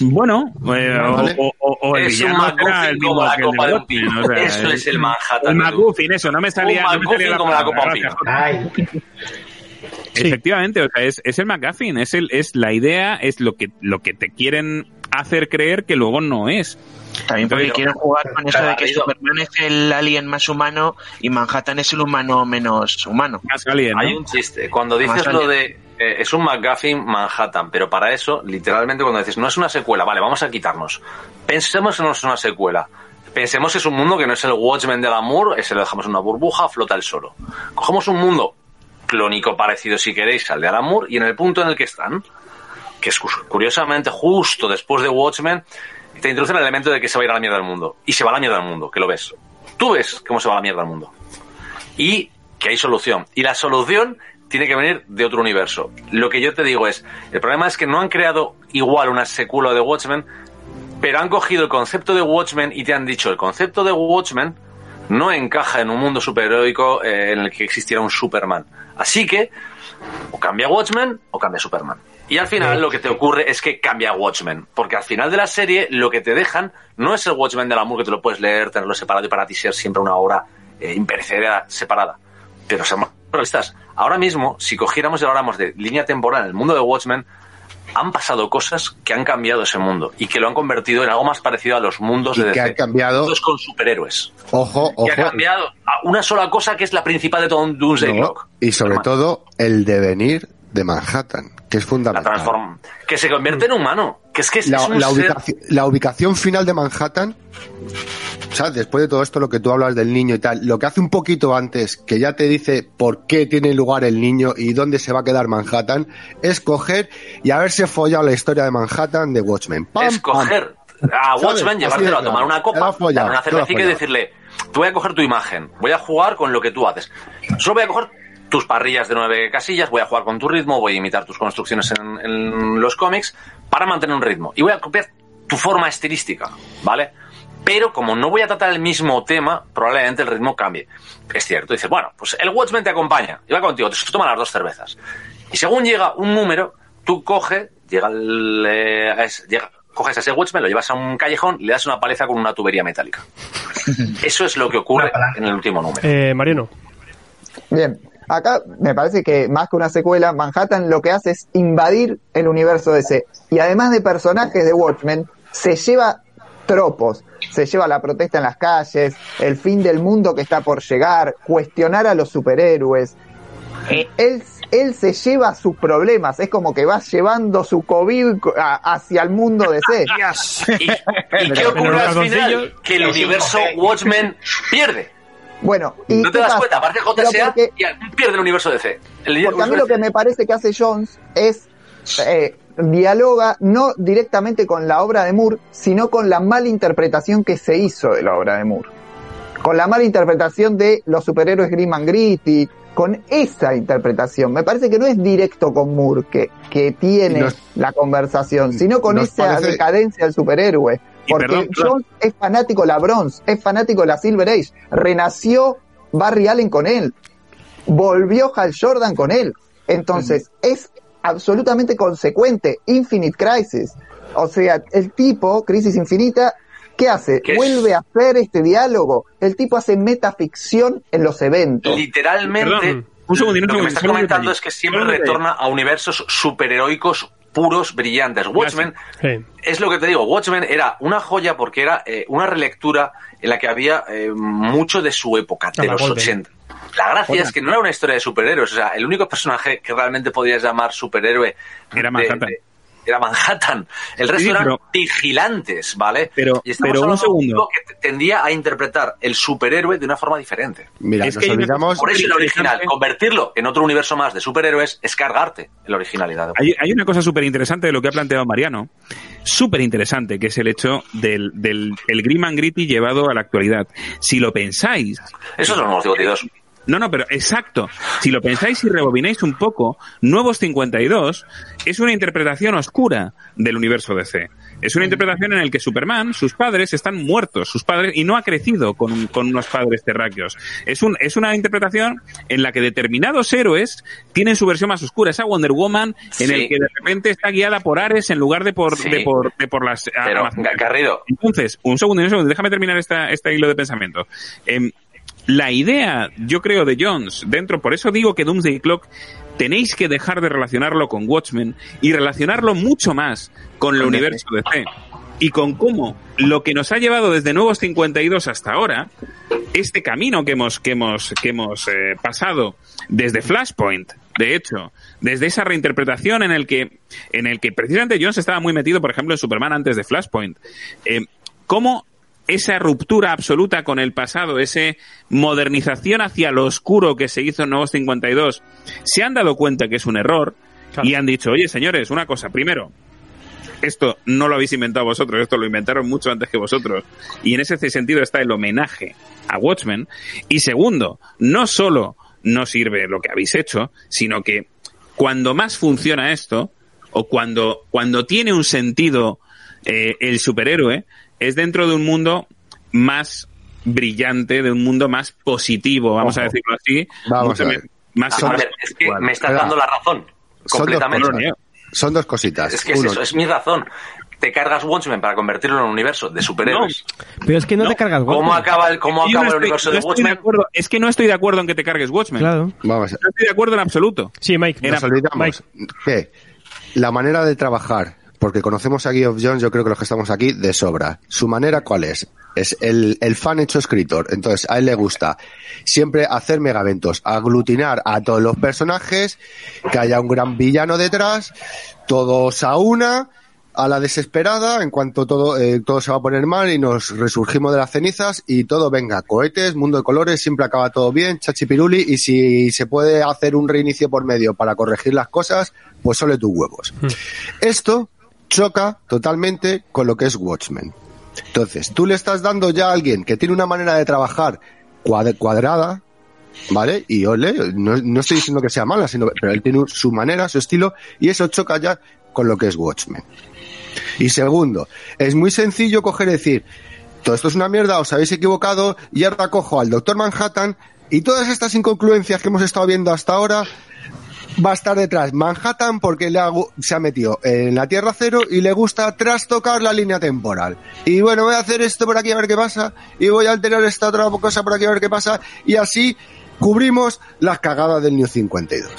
Bueno, eh, Vale. o, o- o el Es villano el mismo como la copa de un Watchmen, pino. o sea, Eso es el Manhattan. El. McGuffin, eso, no me salía, Un no me salía McGuffin como la copa de un pino. Efectivamente, o sea, es, es el McGuffin, es el, es la idea, es lo que, lo que te quieren hacer creer que luego no es. También porque Pero- quieren jugar con eso de que. Superman es el alien más humano y Manhattan es el humano menos humano. Más alien, ¿no? Hay un chiste. Cuando dices Más lo de. eh, es un McGuffin Manhattan, pero para eso, literalmente, cuando dices no es una secuela, vale, vamos a quitarnos. Pensemos en no es una secuela. Pensemos que es un mundo que no es el Watchmen del amor, ese lo dejamos en una burbuja, flota el solo. Cogemos un mundo clónico parecido, si queréis, al de Alan y en el punto en el que están, que es curiosamente justo después de Watchmen, te introducen el elemento de que se va a ir a la mierda del mundo. Y se va a la mierda del mundo, que lo ves. Tú ves cómo se va a la mierda del mundo. Y que hay solución. Y la solución tiene que venir de otro universo. Lo que yo te digo es, el problema es que no han creado igual una secuela de Watchmen, pero han cogido el concepto de Watchmen y te han dicho, el concepto de Watchmen no encaja en un mundo superheroico eh, en el que existiera un Superman. Así que, o cambia Watchmen o cambia Superman. Y al final lo que te ocurre es que cambia Watchmen, porque al final de la serie lo que te dejan no es el Watchmen del amor que te lo puedes leer, tenerlo separado y para ti ser siempre una obra eh, imperecedera separada. Pero seamos realistas, ahora mismo, si cogiéramos y habláramos de línea temporal en el mundo de Watchmen, han pasado cosas que han cambiado ese mundo y que lo han convertido en algo más parecido a los mundos de que DC. cambiado con superhéroes. Ojo, ojo. Que ha cambiado a una sola cosa que es la principal de todo un Doomsday Clock. Y sobre todo el devenir de Manhattan, que es fundamental. La que se convierte en humano. Que es que es, la, es un la, ser- ubicación, la ubicación final de Manhattan, o sea, después de todo esto, lo que tú hablas del niño y tal, lo que hace un poquito antes, que ya te dice por qué tiene lugar el niño y dónde se va a quedar Manhattan, es coger y haberse follado la historia de Manhattan de Watchmen. ¡Pam, es coger a. Watchmen, llevártelo a tomar una copa, follado, una cervecita y decirle, voy a coger tu imagen, voy a jugar con lo que tú haces. Solo voy a coger tus parrillas de nueve casillas, voy a jugar con tu ritmo, voy a imitar tus construcciones en, en los cómics para mantener un ritmo. Y voy a copiar tu forma estilística, ¿vale? Pero como no voy a tratar el mismo tema, probablemente el ritmo cambie. Es cierto, dices, bueno, pues el Watchmen te acompaña, y va contigo, te toma las dos cervezas. Y según llega un número, tú coges, llega el, eh, es- llega- coges a ese Watchmen, lo llevas a un callejón y le das una paliza con una tubería metálica. Eso es lo que ocurre en el último número. Eh, Mariano. Bien, acá me parece que más que una secuela, Manhattan lo que hace es invadir el universo DC. Y además de personajes de Watchmen, se lleva tropos, se lleva la protesta en las calles, el fin del mundo que está por llegar, cuestionar a los superhéroes. Eh, Él, él se lleva sus problemas, es como que va llevando su COVID a- hacia el mundo DC. ¿Y, y qué ocurre al final? Que el universo Watchmen pierde. Bueno, ¿y No te das pasa? cuenta, aparte Pero JSA porque- y pierde el universo DC. El Porque a mí lo que me parece que hace Jones es eh, dialoga no directamente con la obra de Moore, sino con la mala interpretación que se hizo de la obra de Moore. Con la mala interpretación de los superhéroes Grim and Gritty, con esa interpretación. Me parece que no es directo con Moore que, que tiene nos- la conversación, sino con esa parece- decadencia del superhéroe. Porque. Jones es fanático de la Bronze, es fanático de la Silver Age. Renació Barry Allen con él volvió Hal Jordan con él. Entonces, es absolutamente consecuente. Infinite Crisis. O sea, el tipo, Crisis Infinita, ¿qué hace? ¿Qué es? Vuelve a hacer este diálogo. El tipo hace metaficción en los eventos. Literalmente, Perdón, un lo que me estás comentando es que siempre retorna a universos superheroicos puros, brillantes. Watchmen Sí. es lo que te digo, Watchmen era una joya porque era eh, una relectura en la que había eh, mucho de su época, de A la los Golden. 80. La gracia es que no era una historia de superhéroes, o sea, el único personaje que realmente podías llamar superhéroe Era de- Manhattan. de- era Manhattan. El resto Sí, eran pero- vigilantes, ¿vale? Pero- y estamos pero un segundo. que tendía a interpretar el superhéroe de una forma diferente. Mira, Es nos que olvidamos. Por eso el original, convertirlo en otro universo más de superhéroes es cargarte en la originalidad. Hay, hay una cosa súper interesante de lo que ha planteado Mariano, súper interesante, que es el hecho del, del el Grim and Gritty llevado a la actualidad. Si lo pensáis, Eso es los nuevos 52. No, no, pero exacto. Si lo pensáis y rebobináis un poco, Nuevos 52 es una interpretación oscura del universo DC. Es una interpretación en la que Superman, sus padres, están muertos, sus padres, y no ha crecido con, con unos padres terráqueos. Es, un, es una interpretación en la que determinados héroes tienen su versión más oscura. Esa Wonder Woman en el que de repente está guiada por Ares en lugar de por, Sí. de por, de por las Pero. Garrido, Entonces, un segundo, un segundo, déjame terminar esta, este hilo de pensamiento. Em, la idea, yo creo, de Jones, dentro, por eso digo que Doomsday Clock tenéis que dejar de relacionarlo con Watchmen y relacionarlo mucho más con el universo de DC. Y con cómo lo que nos ha llevado desde Nuevos 52 hasta ahora, este camino que hemos, que hemos, que hemos eh, pasado desde Flashpoint, de hecho, desde esa reinterpretación en el que, en el que precisamente Jones estaba muy metido, por ejemplo, en Superman antes de Flashpoint, eh, cómo esa ruptura absoluta con el pasado, esa modernización hacia lo oscuro que se hizo en Nuevos 52, se han dado cuenta que es un error y han dicho, oye señores, una cosa, primero, esto no lo habéis inventado vosotros, esto lo inventaron mucho antes que vosotros. Y en ese sentido está el homenaje a Watchmen. Y segundo, no solo no sirve lo que habéis hecho, sino que cuando más funciona esto, o cuando, cuando tiene un sentido eh, el superhéroe, es dentro de un mundo más brillante, de un mundo más positivo, vamos a decirlo así. Vamos a ver. más A ver, es que me estás dando la razón. Son dos, Completamente. cosas, son dos cositas. Es que es Uno, eso, es mi razón. Te cargas Watchmen para convertirlo en un universo de superhéroes. Pero es que no, te cargas ¿Cómo Watchmen. acaba el, cómo no acaba el universo no de Watchmen? acuerdo- es que no estoy de acuerdo en que te cargues Watchmen. Claro. Vamos a No estoy de acuerdo en absoluto. Sí, Mike. Era- nos olvidamos que la manera de trabajar, porque conocemos a Guy of Jones, yo creo que los que estamos aquí, de sobra. Su manera, ¿cuál es? Es el, el fan hecho escritor. Entonces, a él le gusta siempre hacer megaventos, aglutinar a todos los personajes, que haya un gran villano detrás, todos a una, a la desesperada, en cuanto todo, eh, todo se va a poner mal y nos resurgimos de las cenizas y todo venga, cohetes, mundo de colores, siempre acaba todo bien, chachipiruli, y si se puede hacer un reinicio por medio para corregir las cosas, pues sole tus huevos. Esto choca totalmente con lo que es Watchmen. Entonces, tú le estás dando ya a alguien que tiene una manera de trabajar cuad- cuadrada, ¿vale? Y ole, no, no estoy diciendo que sea mala, sino, pero él tiene su manera, su estilo, y eso choca ya con lo que es Watchmen. Y segundo, es muy sencillo coger y decir, todo esto es una mierda, os habéis equivocado, y ahora cojo al Doctor Manhattan, y todas estas incongruencias que hemos estado viendo hasta ahora, va a estar detrás Manhattan porque le se ha metido en la Tierra Cero y le gusta trastocar la línea temporal. Y bueno, voy a hacer esto por aquí a ver qué pasa, y voy a alterar esta otra cosa por aquí a ver qué pasa, y así cubrimos las cagadas del New 52.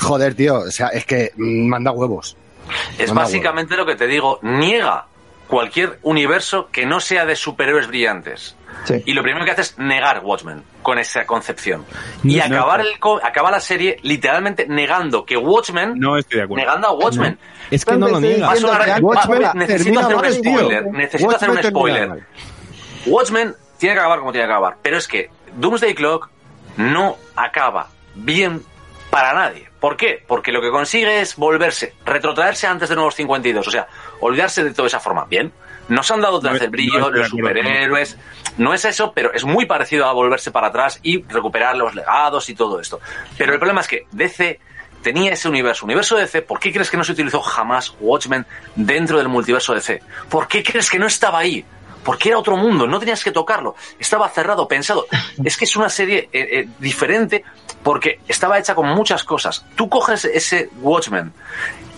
Joder, tío, o sea, es que manda huevos. Es Manda básicamente lo que te digo. Niega cualquier universo que no sea de superhéroes brillantes. Sí. Y lo primero que hace es negar Watchmen con esa concepción. No, Y no, acabar, el co- acabar la serie literalmente negando que Watchmen, No estoy de acuerdo. negando a Watchmen. Es que no lo niega. A sonar- Watchmen necesito hacer un spoiler. Necesito hacer un Watchmen termina spoiler. Watchmen tiene que acabar como tiene que acabar. Pero es que Doomsday Clock no acaba bien para nadie. ¿Por qué? Porque lo que consigue es volverse, retrotraerse antes de Nuevos 52. O sea, olvidarse de toda esa forma. Bien. Nos han dado vez el brillo, los superhéroes. No es eso, pero es muy parecido a volverse para atrás y recuperar los legados y todo esto. Pero el problema es que DC tenía ese universo, universo DC, ¿por qué crees que no se utilizó jamás Watchmen dentro del multiverso DC? ¿Por qué crees que no estaba ahí? Porque era otro mundo, no tenías que tocarlo, estaba cerrado, pensado. Es que es una serie eh, eh, diferente porque estaba hecha con muchas cosas. Tú coges ese Watchmen,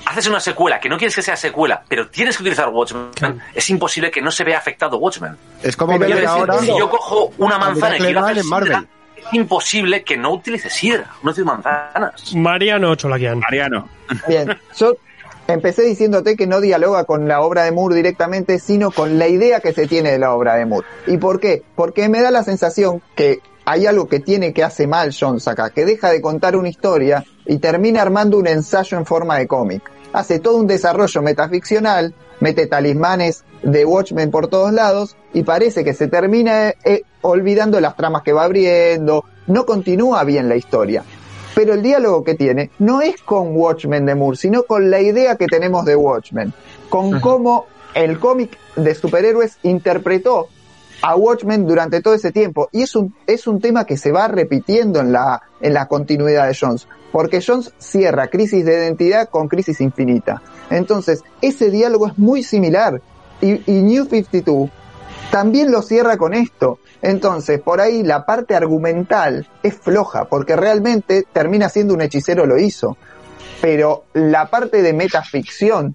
haces una secuela, que no quieres que sea secuela, pero tienes que utilizar Watchmen, es imposible que no se vea afectado Watchmen. Es como Pero ver es ahora... Si yo cojo una manzana y quiero hacer en Marvel. sidra, es imposible que no utilice sidra, no utilice manzanas. Mariano Cholakian. Mariano. Bien, yo empecé diciéndote que no dialoga con la obra de Moore directamente, sino con la idea que se tiene de la obra de Moore. ¿Y por qué? Porque me da la sensación que hay algo que tiene que hace mal Jones acá, que deja de contar una historia y termina armando un ensayo en forma de cómic. Hace todo un desarrollo metaficcional, mete talismanes de Watchmen por todos lados y parece que se termina eh, olvidando las tramas que va abriendo, no continúa bien la historia. Pero el diálogo que tiene no es con Watchmen de Moore, sino con la idea que tenemos de Watchmen, con cómo el cómic de superhéroes interpretó a Watchmen durante todo ese tiempo. Y es un, es un tema que se va repitiendo en la, en la continuidad de Jones, porque Jones cierra Crisis de Identidad con Crisis Infinita. Entonces, ese diálogo es muy similar. Y, y New 52 también lo cierra con esto. Entonces, por ahí la parte argumental es floja, porque realmente termina siendo un hechicero lo hizo. Pero la parte de metaficción,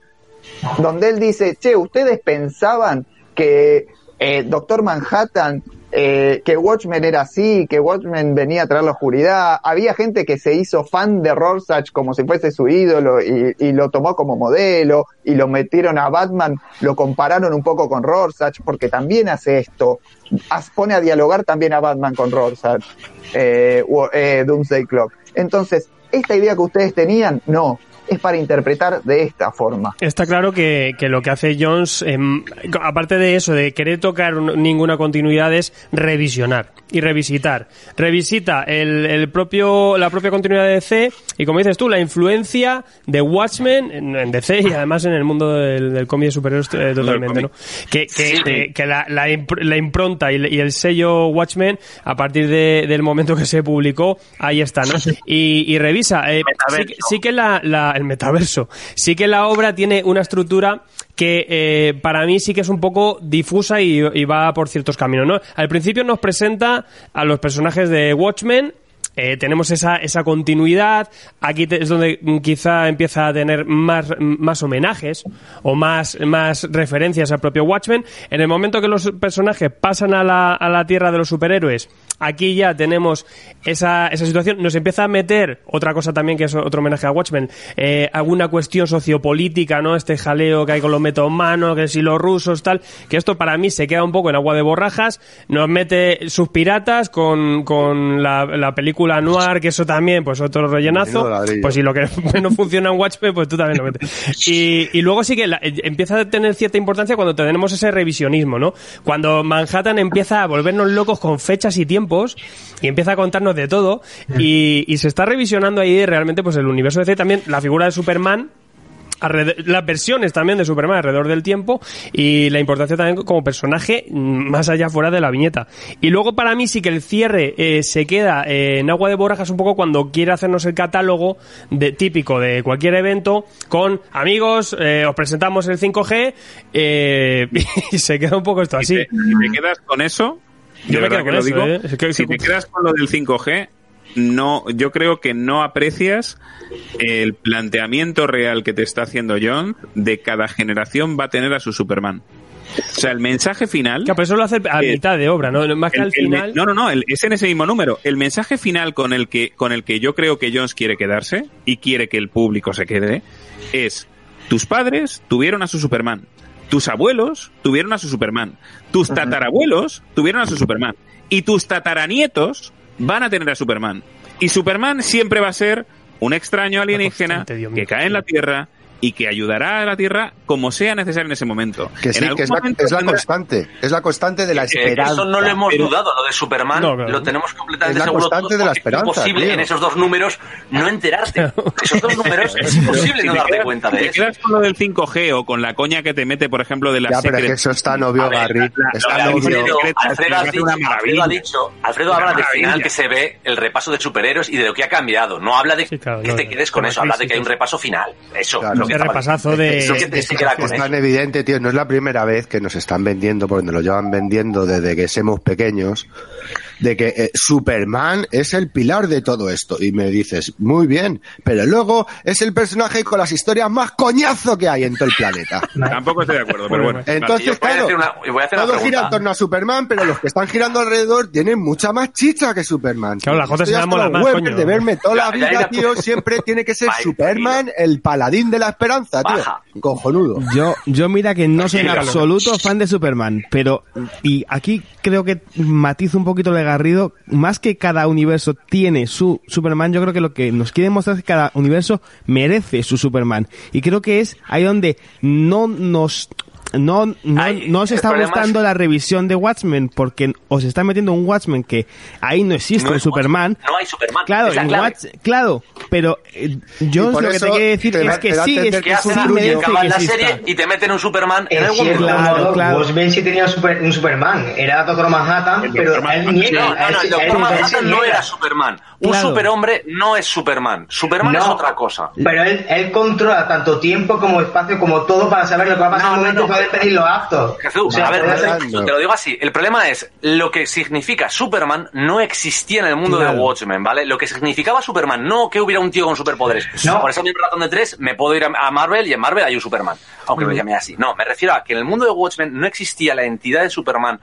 donde él dice, che, ustedes pensaban que eh, Doctor Manhattan, eh, que Watchmen era así, que Watchmen venía a traer la oscuridad. Había gente que se hizo fan de Rorschach como si fuese su ídolo y, lo tomó como modelo y lo metieron a Batman, lo compararon un poco con Rorschach porque también hace esto. Pone a dialogar también a Batman con Rorschach, eh, eh, Doomsday Clock. Entonces, esta idea que ustedes tenían, no. Es para interpretar de esta forma. Está claro que, que lo que hace Jones, em, aparte de eso, de querer tocar un- ninguna continuidad, es revisionar y revisitar. Revisita el, el propio, la propia continuidad de DC y, como dices tú, la influencia de Watchmen en, en DC y además en el mundo del, del cómic de superhéroes eh, totalmente, ¿no? Que, que, que- que la, la, impr- la impronta y, el- y el sello Watchmen, a partir de- del momento que se publicó, ahí está, ¿no? Y, y revisa. eh, sí, que- sí que la, la- el metaverso, sí que la obra tiene una estructura que eh, para mí sí que es un poco difusa y, y va por ciertos caminos, ¿no? Al principio nos presenta a los personajes de Watchmen, eh, tenemos esa, esa continuidad. Aquí es donde mm, quizá empieza a tener más, más homenajes o más, más referencias al propio Watchmen. En el momento que los personajes pasan a la, a la tierra de los superhéroes, aquí ya tenemos esa, esa situación. Nos empieza a meter otra cosa también que es otro homenaje a Watchmen, eh, alguna cuestión sociopolítica, ¿no? Este jaleo que hay con los metomanos, que si los rusos, tal. Que esto para mí se queda un poco en agua de borrajas. Nos mete sus piratas con, con la, la película noir, que eso también, pues otro rellenazo. Pues si lo que no funciona en Watchmen, pues tú también lo metes. Y, y luego sí que la- eh, empieza a tener cierta importancia cuando tenemos ese revisionismo, ¿no? Cuando Manhattan empieza a volvernos locos con fechas y tiempos y empieza a contarnos de todo y, y se está revisionando ahí realmente pues el universo DC también, la figura de Superman las versiones también de Superman alrededor del tiempo y la importancia también como personaje mm, más allá fuera de la viñeta. Y luego para mí sí que el cierre eh, se queda eh, en agua de borrajas un poco cuando quiere hacernos el catálogo de, típico de cualquier evento con amigos, eh, os presentamos el 5G eh, y se queda un poco esto así. Si te, si te quedas con eso, Yo me quedo que con lo eso, digo. Es que- si te quedas con lo del 5G, no, yo creo que no aprecias el planteamiento real que te está haciendo John de cada generación va a tener a su Superman. O sea, el mensaje final. Claro, pero eso lo hace a Eh, mitad de obra, ¿no? Más que el- al el final. no, no, no, el- es en ese mismo número. El mensaje final con el que con el que yo creo que Jones quiere quedarse y quiere que el público se quede es tus padres tuvieron a su Superman, tus abuelos tuvieron a su Superman, tus tatarabuelos tuvieron a su Superman y tus tataranietos van a tener a Superman. Y Superman siempre va a ser un extraño alienígena que cae en la Tierra y que ayudará a la Tierra como sea necesario en ese momento. Que sí, En que es la, es la tendrá- constante. Es la constante de la Eh, esperanza. eso no lo hemos Pero- dudado, lo de Superman No, claro. lo tenemos completamente Es la seguro. constante de la esperanza, Es imposible tío. en esos dos números no enterarte. Esos dos números es imposible Si no te darte quedas- cuenta si de te eso. quedas con lo del 5G o con la coña que te mete, por ejemplo, de la Ya, pero es que eso está novio, A ver, Garry. lo Está novio. Alfredo, Alfredo ha dicho, una Alfredo maravilla. ha dicho, Alfredo Una habla del final que se ve el repaso de superhéroes y de lo que ha cambiado. No habla de Sí, claro, que te quedes con eso, habla de que hay un repaso final. Eso, lo estaba repasazo de- Eso que te- Es, se queda con es eso. tan evidente, tío. No es la primera vez que nos están vendiendo, porque nos lo llevan vendiendo desde que somos pequeños, de que eh, Superman es el pilar de todo esto. Y me dices, muy bien, pero luego es el personaje con las historias más coñazo que hay en todo el planeta. Tampoco estoy de acuerdo, pero bueno. Entonces, Yo voy a claro, hacer una- voy a hacer una todo gira en torno a Superman, pero los que están girando alrededor tienen mucha más chicha que Superman. Claro, la J se más, coño. de verme toda la vida, tío, siempre tiene que ser Superman, el paladín de la esperanza, tío. Baja. Cojonudo. Yo, yo mira que no soy en absoluto fan de Superman, pero, y aquí creo que matizo un poquito de Garrido, más que cada universo tiene su Superman, yo creo que lo que nos quiere mostrar es que cada universo merece su Superman. Y creo que es ahí donde no nos, no, no, Ay, no os el está gustando es- la revisión de Watchmen, porque os está metiendo un Watchmen que ahí no existe No un es Superman. No hay Superman. Claro, en. Watch- claro, pero eh, Jones por lo que te quiere decir te es que da sí, es que que sí merece acaban que la exista. serie y te meten un Superman en En algún cierto momento. Claro, claro. Watchmen sí tenía un, super- un Superman. Era Doctor Manhattan, El pero Dr. él niega. No, no, no, él- el Doctor Manhattan no era Superman. Un Claro. superhombre no es Superman. Superman es otra cosa. Pero él, él controla tanto tiempo como espacio como todo para saber lo que va a pasar en el no, momento poder pedir los actos. Jesús, O sea, a ver, te lo digo así. El problema es, lo que significa Superman no existía en el mundo de. Watchmen, ¿vale? Lo que significaba Superman, no que hubiera un tío con superpoderes. No. Por eso en mi ratón de tres me puedo ir a Marvel y en Marvel hay un Superman. Aunque lo llame así. No, me refiero a que en el mundo de Watchmen no existía la entidad de Superman,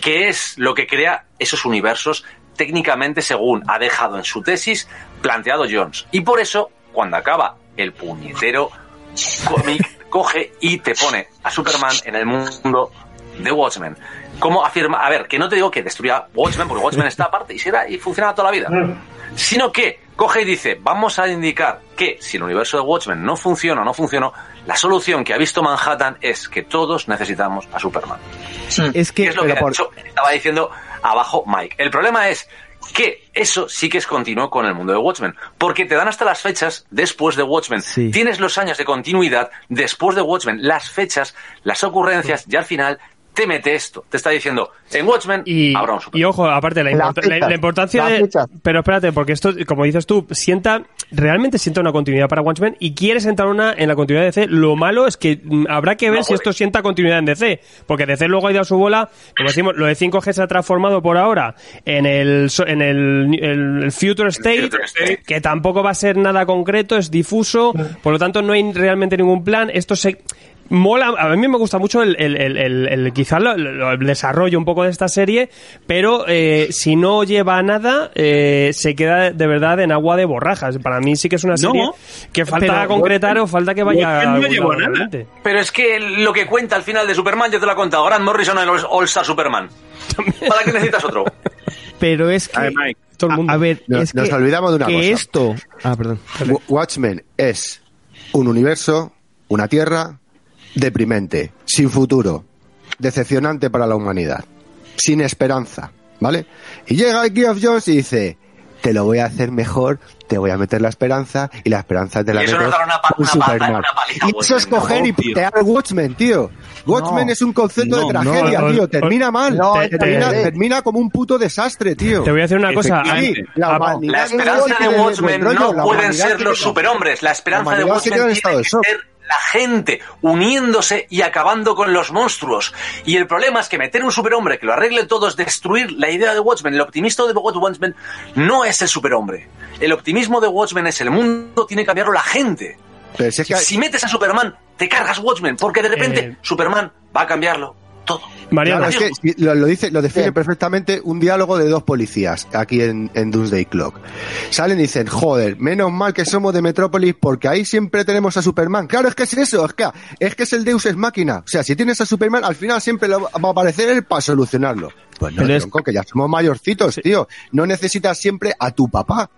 que es lo que crea esos universos técnicamente según ha dejado en su tesis planteado Jones. Y por eso, cuando acaba el puñetero cómic, coge y te pone a Superman en el mundo de Watchmen. ¿Cómo afirma? A ver, que no te digo que destruya Watchmen, porque Watchmen está aparte y será y funciona toda la vida. Sino que coge y dice, vamos a indicar que si el universo de Watchmen no funciona o no funcionó, la solución que ha visto Manhattan es que todos necesitamos a Superman. Es que es lo que ha dicho- estaba diciendo abajo Mike. El problema es que eso sí que es continuo con el mundo de Watchmen, porque te dan hasta las fechas después de Watchmen. Sí. Tienes los años de continuidad después de Watchmen, las fechas, las ocurrencias, y al final te mete esto. Te está diciendo, en Watchmen Y, habrá un Superman. y ojo, aparte, la, Las import- la- fechas, la importancia de. Pero espérate, porque esto, como dices tú, sienta. Realmente sienta una continuidad para Watchmen y quiere sentar una en la continuidad de DC. Lo malo es que mm, habrá que ver No si esto sienta continuidad en DC. Porque DC luego ha ido a su bola. Como decimos, lo de 5G se ha transformado por ahora en el, so- en el, el- el Future State, Future State. que tampoco va a ser nada concreto, es difuso. Por lo tanto, no hay realmente ningún plan. Esto se. Mola, a mí me gusta mucho el, el, el, el- el- quizá lo- lo- el desarrollo un poco de esta serie, pero eh, si no lleva a nada, eh, se queda de verdad en agua de borrajas. Para mí sí que es una serie No, que falta pero- concretar o falta que vaya Watchmen no lado nada. realmente. Pero es que lo que cuenta al final de Superman, yo te lo he contado. Grant Morrison en el All-Star Superman. ¿Para qué necesitas otro? Pero es que... A ver, Mike. Todo el mundo. A, a ver, Nos- es nos que, olvidamos de una que cosa. esto... Ah, perdón. Wa- Watchmen es un universo, una tierra deprimente, sin futuro, decepcionante para la humanidad, sin esperanza, ¿vale? Y llega el Geoff Jones y dice, te lo voy a hacer mejor, te voy a meter la esperanza y la esperanza te la meto una una pata- Superman. una Y eso es Watchmen, coger y Tío. putear al Watchmen, tío. Watchmen No. es un concepto No, de tragedia, no, tío. Termina mal. no, Te- es termina, que- termina como un puto desastre, tío. Te voy a decir una cosa. Sí, la esperanza de Watchmen no pueden ser los superhombres. La esperanza la de Watchmen tiene de que ser la gente uniéndose y acabando con los monstruos. Y el problema es que meter un superhombre que lo arregle todo es destruir la idea de Watchmen. El optimismo de Watchmen no es el superhombre. El optimismo de Watchmen es el mundo, tiene que cambiarlo la gente. Pero si es que Si metes a Superman, te cargas Watchmen, porque de repente Eh. Superman va a cambiarlo todo. Mariano, Claro, es que sí, lo, lo dice, lo define Bien. perfectamente un diálogo de dos policías aquí en, en Doomsday Clock. Salen y dicen, joder, menos mal que somos de Metrópolis porque ahí siempre tenemos a Superman. Claro, es que es eso, es que, es que es el Deus es máquina. O sea, si tienes a Superman, al final siempre lo- va a aparecer él para solucionarlo. Pues no, es- tronco, que ya somos mayorcitos, tío. No necesitas siempre a tu papá.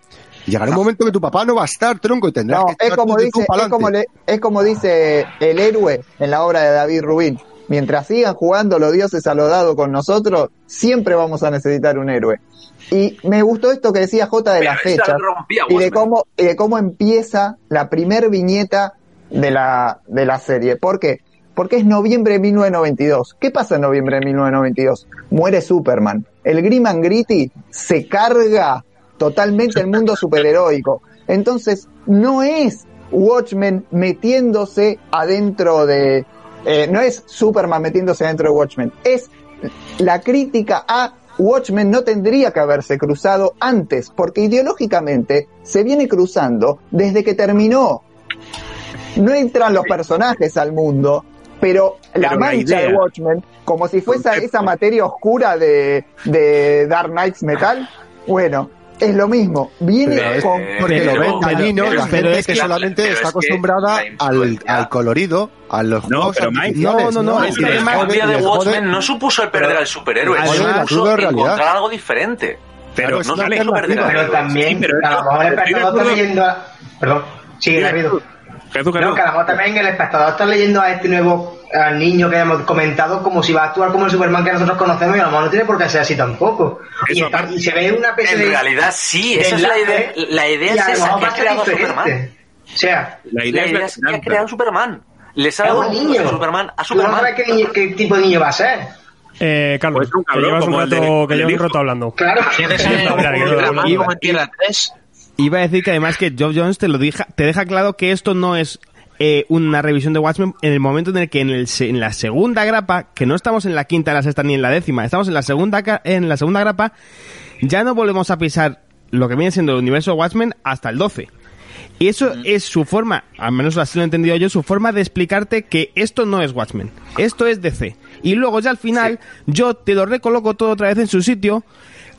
Llegará un momento que tu papá no va a estar, tronco, y tendrás No, que es echar como dice, es como, le- es como dice el héroe en la obra de David Rubin. Mientras sigan jugando los dioses a lo dado con nosotros, siempre vamos a necesitar un héroe. Y me gustó esto que decía J de fechas rompía y de cómo, y de cómo empieza la primer viñeta de la, de la serie. ¿Por qué? Porque es noviembre de 1992. ¿Qué pasa en noviembre de 1992? Muere Superman. El Grim and Gritty se carga totalmente el mundo superheroico. Entonces, no es Watchmen metiéndose adentro de... eh, no es Superman metiéndose adentro de Watchmen. Es la crítica a Watchmen no tendría que haberse cruzado antes, porque ideológicamente se viene cruzando desde que terminó. No entran los personajes al mundo, pero la Pero mancha de. Watchmen, como si fuese Concepto. esa materia oscura de, de Dark Knights Metal, bueno, es lo mismo. Viene Pero es con... porque Pero- lo ven dañino, pero- la gente es que, que- solamente está es que acostumbrada al, al colorido, a los No, juegos pero Mike- No, no, no, es que La además- jode- copia de Watchmen no supuso el perder al superhéroe, Además- supuso la cruda realidad. encontrar algo diferente. Pero no sale perder al Pero también, Sí, pero a lo mejor el espectador está leyendo a... Perdón, sigue, Jesús, No, que a lo mejor también el espectador está leyendo a este nuevo al niño que hemos comentado como si va a actuar como el Superman que nosotros conocemos y a lo mejor no tiene por qué ser así tampoco. Y, Eso está- y se ve una especie En de... realidad sí, esa es la idea. La idea es esa, que va ha a ser creado diferente. Superman. O sea, La idea La es idea es que ha creado Superman. Les ha es dado un niño. Superman a Tú no Superman. sabes qué, niño- qué tipo de niño va a ser. eh, Carlos, Pues un que cabrón llevas un rato, que llevas un rato hablando. Claro. Que lo- Ultraman lo- como en Tierra 3. Iba a decir que además que Geoff Jones te lo deja, te deja claro que esto no es eh, una revisión de Watchmen en el momento en el que en, el, en la segunda grapa, que no estamos en la quinta, en la sexta ni en la décima, estamos en la segunda en la segunda grapa, ya no volvemos a pisar lo que viene siendo el universo Watchmen hasta el 12. Y eso es su forma, al menos así lo he entendido yo, su forma de explicarte que esto no es Watchmen, esto es DC. Y luego ya al final yo te lo recoloco todo otra vez en su sitio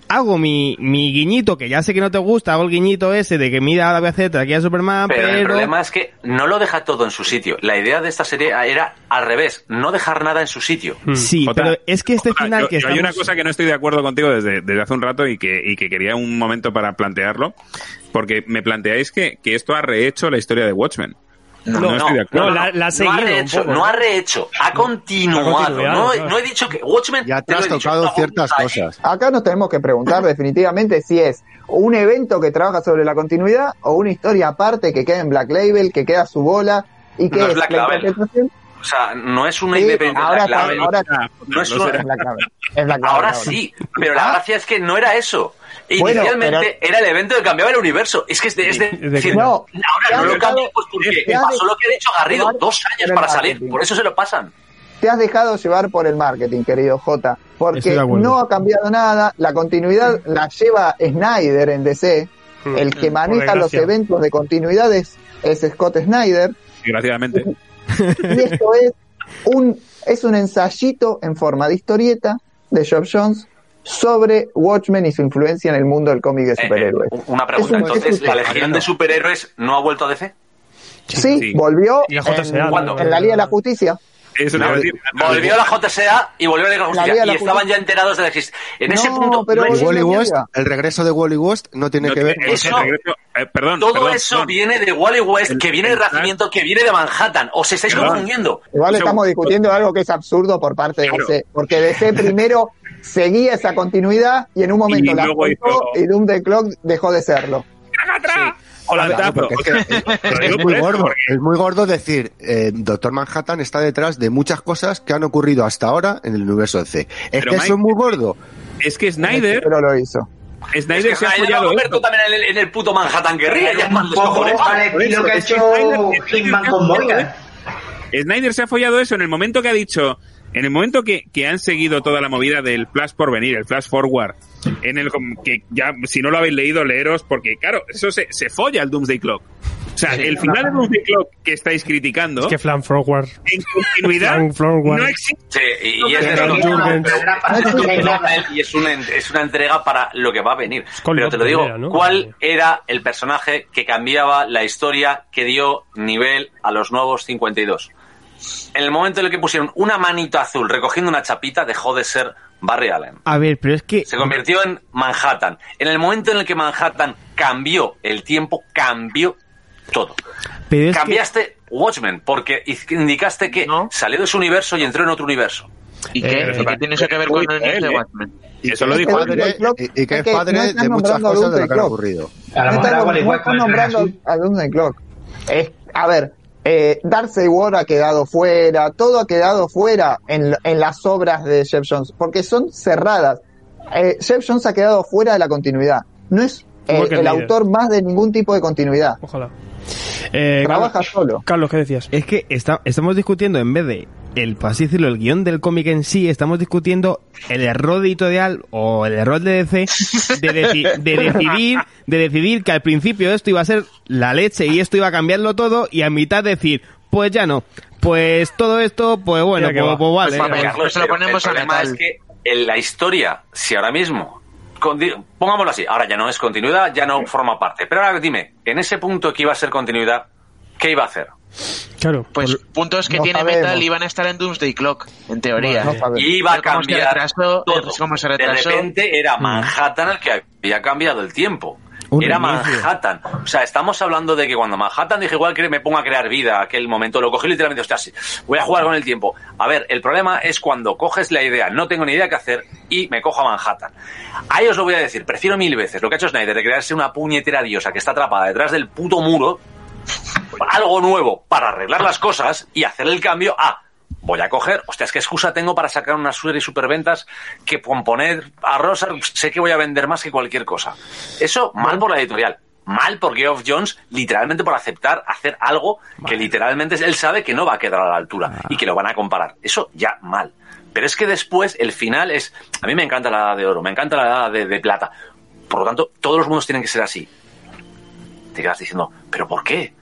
hago mi, mi guiñito, que ya sé que no te gusta, hago el guiñito ese de que mira, ahora voy a hacer aquí a Superman, Pero, pero... el problema es que no lo deja todo en su sitio. La idea de esta serie era al revés, no dejar nada en su sitio. Hmm. Sí, Jota, pero es que este Jota, final yo- que Hay una cosa que no estoy de acuerdo contigo desde, desde hace un rato y que, y que quería un momento para plantearlo, porque me planteáis que, que esto ha rehecho la historia de Watchmen. No, No, estoy de acuerdo. no, la- la ha no ha seguido un rehecho, poco, no ¿no? ha rehecho, ha continuado. No, claro. no he dicho que Watchmen. Ya te has tocado ciertas cosas. Acá nos tenemos que preguntar definitivamente si es un evento que trabaja sobre la continuidad o una historia aparte que queda en Black Label, que queda a su bola y que No es es Black la Label. interpretación. O sea, no es una Sí, independencia. ahora, está- no es una- es. Es Ahora sí, pero la Ah. gracia es que no era eso. Bueno, Inicialmente era el evento que cambiaba el universo. Es que es de, es de- Es de decir, No, ahora no lo cambian pues porque pasó lo que ha dicho Garrido, dos años para salir, por eso se lo pasan. te has dejado llevar por el marketing, querido J, porque no ha cambiado nada, la continuidad la lleva Snyder en DC, Hmm. el que Por maneja los eventos de continuidad es, es Scott Snyder, Desgraciadamente. Y esto es un, es un ensayito en forma de historieta de Geoff Jones sobre Watchmen y su influencia en el mundo del cómic de Eh, eh, superhéroes. una pregunta, Es un- entonces, ¿la Legión de Superhéroes no ha vuelto a DC? Sí, sí. volvió Y en, en la Liga de la Justicia. Eso No, decir. volvió la JSA y volvió la Liga de La Justicia. Liga de la y estaban ya enterados de la existencia. En ese punto, pero no Wally West, el regreso de Wally West no tiene No que ver tiene- con el Eso- regreso- eh, perdón, todo perdón, eso perdón. viene de Wally West, El- que viene el del Renacimiento, que viene de Manhattan. Os estáis Perdón. confundiendo. Igual estamos discutiendo algo que es absurdo por parte de Claro. DC, porque DC primero seguía esa continuidad y en un momento Y la hizo- y Doom the Clock dejó de serlo. Volantazo. Porque es que es muy gordo, es muy gordo decir, eh, Doctor Manhattan está detrás de muchas cosas que han ocurrido hasta ahora en el universo DC. Es Pero, que Mike, eso es muy gordo. Es que Snyder, Pero lo hizo. Snyder Es que se ha Snyder va a follado convertir esto. también en el, en el puto Manhattan Guerrilla. Ya un cuando poco cojones. al estilo que ha que hecho Snyder- Morgan. Snyder se ha follado eso en el momento que ha dicho, en el momento que, que han seguido toda la movida del Flash por venir, el Flash Forward, en el que ya, si no lo habéis leído, leeros, porque claro, eso se, se folla el Doomsday Clock. O sea, el final del Doomsday Clock que estáis criticando, Es que Flan Forward. en continuidad, Forward. no existe. Sí, y, y es, Pero de no, y es una, es una entrega para lo que va a venir. Pero te lo digo. ¿cuál era el personaje que cambiaba la historia que dio nivel a los nuevos 52? En el momento en el que pusieron una manito azul recogiendo una chapita, dejó de ser Barry Allen. A ver, pero es que... Se convirtió en Manhattan. En el momento en el que Manhattan cambió el tiempo, cambió todo. Pero es que... Cambiaste Watchmen porque indicaste que No. salió de su universo y entró en otro universo. ¿Y qué? Eh, ¿Y qué tiene eso que ver con el él, eh. Watchmen? Y Eso lo es dijo padre, y, y que Es no padre de muchas cosas de lo que han ocurrido. A lo mejor nombrando a Doomsday Clock. Es, a ver, eh, Darcy Ward ha quedado fuera, todo ha quedado fuera en, en las obras de Jeff Jones, porque son cerradas. Eh, Jeff Jones ha quedado fuera de la continuidad. No es eh, el autor más de ningún tipo de continuidad. Ojalá. Eh, Trabaja Carlos, solo. Carlos, ¿qué decías? Es que está- estamos discutiendo, en vez de el, por así decirlo, el guion del cómic en sí, estamos discutiendo el error editorial o el error de DC de, deci- de decidir, de decidir que al principio esto iba a ser la leche y esto iba a cambiarlo todo y a mitad decir, pues ya no. Pues todo esto, pues bueno, pues, va. pues vale. Pues, pues- se lo ponemos el a es que en la historia, si ahora mismo, pongámoslo así, ahora ya no es continuidad, ya no forma parte. Pero ahora dime, en ese punto que iba a ser continuidad, ¿qué iba a hacer? Claro. Pues puntos que no tiene sabemos. Metal iban a estar en Doomsday Clock, en teoría. No sabemos. Iba a cambiar retrasó, todo. como se De repente era Manhattan el que había cambiado el tiempo. Un era. Manhattan. O sea, estamos hablando de que cuando Manhattan dije, igual que me pongo a crear vida, aquel momento, lo cogí literalmente, hostia, sí, voy a jugar con el tiempo. A ver, el problema es cuando coges la idea, no tengo ni idea qué hacer, y me cojo a Manhattan. Ahí os lo voy a decir, prefiero mil veces lo que ha hecho Snyder de crearse una puñetera diosa que está atrapada detrás del puto muro, algo nuevo para arreglar las cosas y hacer el cambio a voy a coger, hostia, es que excusa tengo para sacar una serie superventas que con poner a Rosa sé que voy a vender más que cualquier cosa. Eso mal por la editorial. Mal por Geoff Jones, literalmente por aceptar hacer algo que literalmente él sabe que no va a quedar a la altura y que lo van a comparar. Eso ya mal. Pero es que después el final es... A mí me encanta la edad de oro, me encanta la edad de, de plata. Por lo tanto, todos los mundos tienen que ser así. Te quedas diciendo, ¿pero por qué?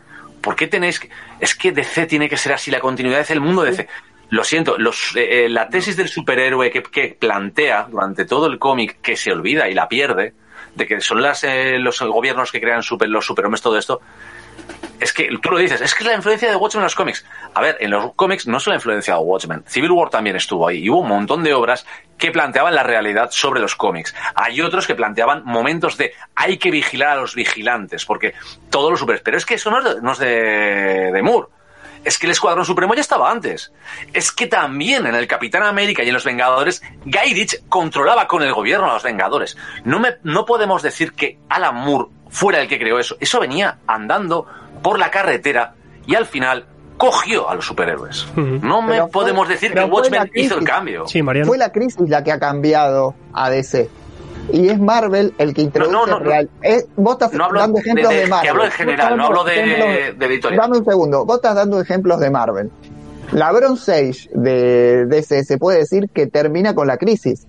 ¿Por qué tenéis que.? Es que DC tiene que ser así, la continuidad es el mundo de DC. Lo siento, los, eh, eh, la tesis del superhéroe que, que plantea durante todo el cómic, que se olvida y la pierde, de que son las, eh, los gobiernos que crean super, los superhombres, todo esto, es que tú lo dices, es que es la influencia de Watchmen en los cómics. A ver, en los cómics no solo ha influenciado Watchmen, Civil War también estuvo ahí y hubo un montón de obras que planteaban la realidad sobre los cómics. Hay otros que planteaban momentos de hay que vigilar a los vigilantes, porque todos los super... Pero es que eso no es de, no es de, de Moore. Es que el Escuadrón Supremo ya estaba antes. Es que también en el Capitán América y en los Vengadores, Guy Ritchie controlaba con el gobierno a los Vengadores. No, me, no podemos decir que Alan Moore fuera el que creó eso. Eso venía andando por la carretera y al final cogió a los superhéroes. No me Pero fue- podemos decir que Watchmen hizo el cambio. Sí, Mariano. Fue la crisis la que ha cambiado a DC. Y es Marvel el que introduce No, no, no, real. Es- vos estás dando de- ejemplos de, de- que Marvel. hablo en general, no hablo de- ejemplos- de editorial. Dame un segundo. Vos estás dando ejemplos de Marvel. La Bronze Age de DC se puede decir que termina con la crisis.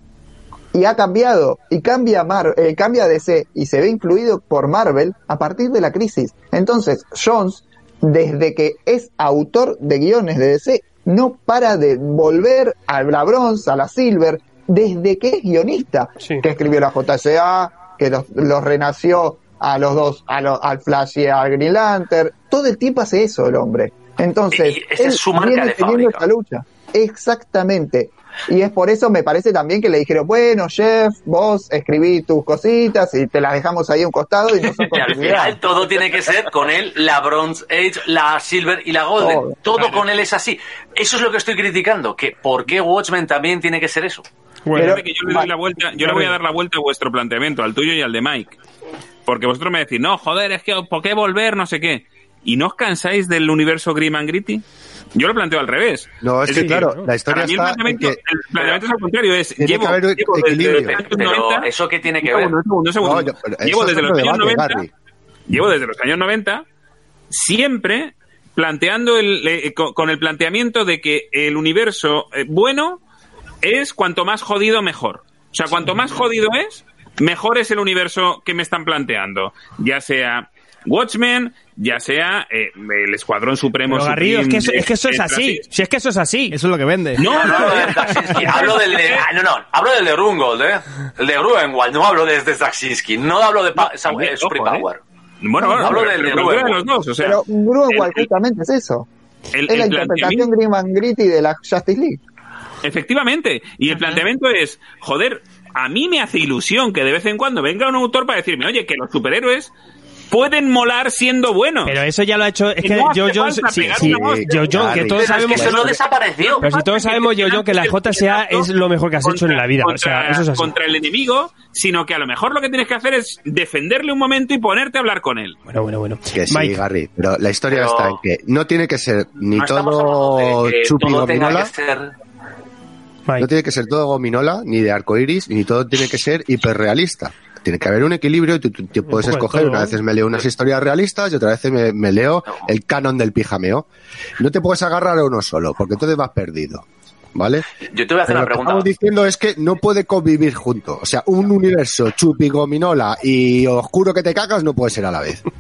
Y ha cambiado. Y cambia, Mar eh, cambia DC y se ve influido por Marvel a partir de la crisis. Entonces, Jones, desde que es autor de guiones de DC, no para de volver a la Bronze, a la Silver, desde que es guionista. Sí. Que escribió la JCA, que los, los renació a los dos, a lo- al Flash y al Green Lantern. Todo el tiempo hace eso el hombre. Entonces, Y esa él es su marca viene de teniendo fábrica. esa lucha. Exactamente. Y es por eso me parece también que le dijeron, bueno, Jeff, vos escribí tus cositas y te las dejamos ahí a un costado y no son Y al final todo tiene que ser con él, la Bronze Age, la Silver y la Golden. Todo. Todo con él es así. Eso es lo que estoy criticando, que ¿por qué Watchmen también tiene que ser eso? Bueno, Fíjate que yo le doy la vuelta, yo le voy a dar la vuelta a vuestro planteamiento, al tuyo y al de Mike. Porque vosotros me decís, no, joder, es que ¿por qué volver? No sé qué. ¿Y no os cansáis del universo Grim and Gritty? Yo lo planteo al revés. No, es, que decir, claro, la historia Para mí el está en planteamiento, que... el planteamiento es al contrario, es Tiene llevo, que haber llevo desde los años Pero 90, eso que tiene que ver. segundo, un segundo, un segundo. No, yo- pero llevo desde es los años debate, 90, Gary. llevo desde los años 90 siempre planteando el, eh, con, con el planteamiento de que el universo eh, bueno es cuanto más jodido mejor. O sea, cuanto más jodido es, mejor es el universo que me están planteando. Ya sea Watchmen, ya sea eh, el Escuadrón Supremo. pero Garrido, es que, eso, es que eso es etcétera, así. sí. Si es que eso es así. Eso es lo que vende. No, No, no no, hablo del de, ah, no, no, hablo del de Rungold, eh. El de Gruenwald, no hablo desde Straczynski, no hablo de pa No, eh, Supreme ojo, eh. Power. Bueno, bueno, Hablo del pero de de Gruenwald. los dos, o sea, Pero Grunwald el- justamente es eso. el, es la interpretación Grim and Gritty de la Justice League. Efectivamente. Y el planteamiento es, joder, a mí me hace ilusión que de vez en cuando venga un autor para decirme, oye, que los superhéroes pueden molar siendo buenos. Pero eso ya lo ha hecho. Es Que que no Joe Jones. falta Sí, pegar sí, una hostia. Joe Jones, que Pero todos Pero es que sabemos. eso no desapareció. Pero si todos sabemos, Joe Jones, que la JSA es lo mejor que has hecho en la vida. O sea, Contra- eso es así. Contra el enemigo, sino que a lo mejor lo que tienes que hacer es defenderle un momento y ponerte a hablar con él. Bueno, bueno, bueno. Que sí, Mike, Gary, pero la historia Pero- está en que no tiene que ser ni No todo chupi gominola, no tiene que ser todo gominola, ni de arcoiris, ni todo tiene que ser hiperrealista. Tiene que haber un equilibrio y tú, tú- tú puedes escoger. Una ¿no? veces me leo unas historias realistas y otra vez me, me leo el canon del pijameo. No te puedes agarrar a uno solo, porque entonces vas perdido. ¿Vale? Yo te voy a hacer Pero una lo que pregunta. estamos diciendo es que no puede convivir juntos. O sea, un universo chupi gominola y oscuro que te cagas no puede ser a la vez.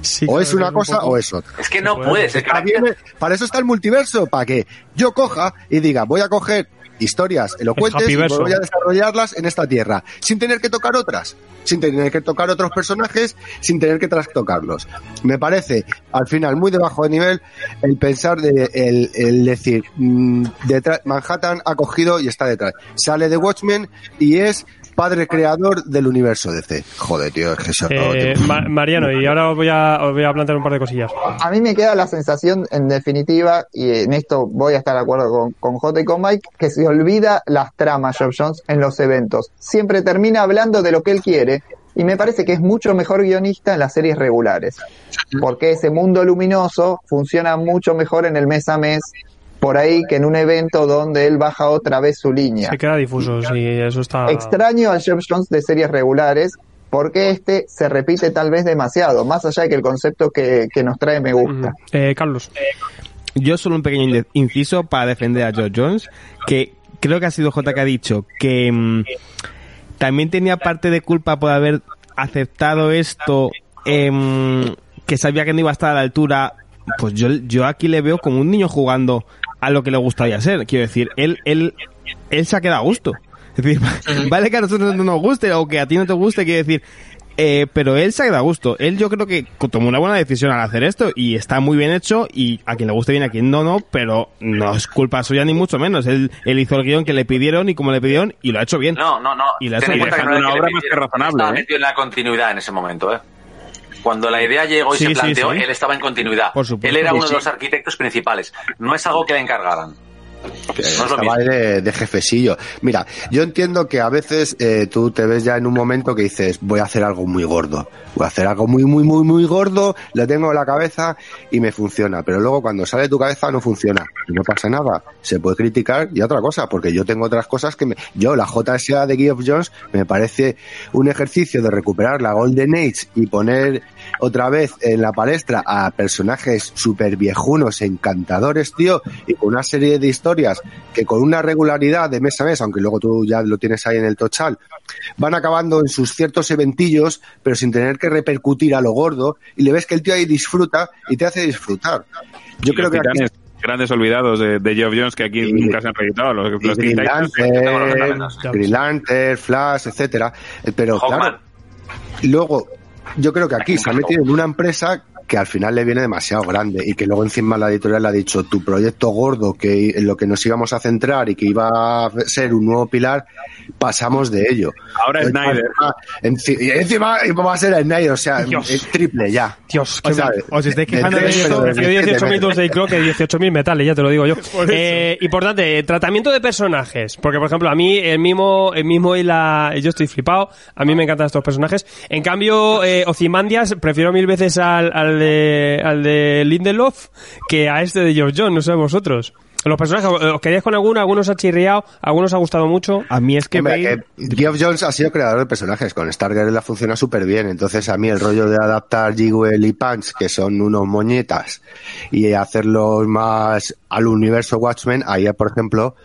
Sí, o es una un cosa poco- o es otra. Es que no Bueno, puede ser. Está bien, para eso está el multiverso, para que yo coja y diga, voy a coger historias elocuentes y voy a desarrollarlas en esta tierra, sin tener que tocar otras, sin tener que tocar otros personajes, sin tener que trastocarlos. Me parece, al final, muy de bajo de nivel el pensar de, el, el decir, mm, detrás, Manhattan ha cogido y está detrás. Sale de Watchmen y es padre creador del universo DC. Joder, tío, es que eso no Eh, Ma- Mariano, y ahora os voy, a, os voy a plantear un par de cosillas. A mí me queda la sensación, en definitiva, y en esto voy a estar de acuerdo con, con J y con Mike, que se olvida las tramas Geoff Jones en los eventos. Siempre termina hablando de lo que él quiere, y me parece que es mucho mejor guionista en las series regulares. Porque ese mundo luminoso funciona mucho mejor en el mes a mes, por ahí, que en un evento donde él baja otra vez su línea. Se queda difuso, sí, eso está. Extraño al Jeff Jones de series regulares porque este se repite tal vez demasiado, más allá de que el concepto que, que nos trae me gusta. Eh, Carlos. Yo solo un pequeño inciso para defender a George Jones, que creo que ha sido J que ha dicho que mm, también tenía parte de culpa por haber aceptado esto, em, que sabía que no iba a estar a la altura. Pues yo, yo aquí le veo como un niño jugando a lo que le gustaría ser. Quiero decir, él, él, él se ha quedado a gusto. Es decir, vale que a nosotros no nos guste o que a ti no te guste, quiero decir, eh, pero él se ha quedado a gusto. Él yo creo que tomó una buena decisión al hacer esto y está muy bien hecho y a quien le guste bien, a quien no, no, pero no es culpa suya ni mucho menos. Él, él hizo el guion que le pidieron y como le pidieron y lo ha hecho bien. No, no, no. Y lo ha hecho en bien. una obra más que razonable, Estaba ¿eh? metido en la continuidad en ese momento, ¿eh? Cuando la idea llegó y Sí, se planteó, sí. él estaba en continuidad. Por supuesto. Él era uno de los arquitectos principales. No es algo que le encargaran. Estaba de, de jefecillo. Mira, yo entiendo que a veces eh, tú te ves ya en un momento que dices, voy a hacer algo muy gordo. Voy a hacer algo muy, muy, muy, muy gordo, lo tengo en la cabeza y me funciona. Pero luego cuando sale de tu cabeza no funciona. Y no pasa nada. Se puede criticar y otra cosa, porque yo tengo otras cosas que me... Yo, la JSA de Geoff Jones, me parece un ejercicio de recuperar la Golden Age y poner otra vez en la palestra a personajes super viejunos, encantadores, tío, y con una serie de historias que con una regularidad de mes a mes, aunque luego tú ya lo tienes ahí en el total, van acabando en sus ciertos eventillos, pero sin tener que repercutir a lo gordo, y le ves que el tío ahí disfruta y te hace disfrutar. Yo Y creo los que aquí grandes olvidados de, de Geoff Jones que aquí Y- nunca se han reeditado. Los, los Green Lantern. Green Lantern, Flash, etcétera. Pero Hawkman. claro, y luego, yo creo que aquí se ha metido en una empresa que al final le viene demasiado grande y que luego encima la editorial le ha dicho tu proyecto gordo que en lo que nos íbamos a centrar y que iba a ser un nuevo pilar pasamos de ello Ahora Encima- Snyder. enci- y encima va a ser Snyder o sea Dios. es triple ya Dios, O qué sea, os estáis de quejando de pero de Prefiero siete 18.000 veces. Doomsday Clock que 18.000 metales, ya te lo digo yo. Eh, importante, tratamiento de personajes. Porque, por ejemplo, a mí el mismo, el mismo y la... Yo estoy flipado. A mí me encantan estos personajes. En cambio, eh, Ozymandias prefiero mil veces al, al de, al de Lindelof que a este de George John, no sé vosotros. Los personajes, ¿os queríais con alguno? ¿Algunos ha chirriado? ¿Algunos ha gustado mucho? A mí es que Hombre, Bale- que Geoff Jones ha sido creador de personajes, con Stargirl la funciona súper bien, entonces a mí el rollo de adaptar Jigwell y Punch, que son unos moñetas, y hacerlos más al universo Watchmen, ahí por ejemplo,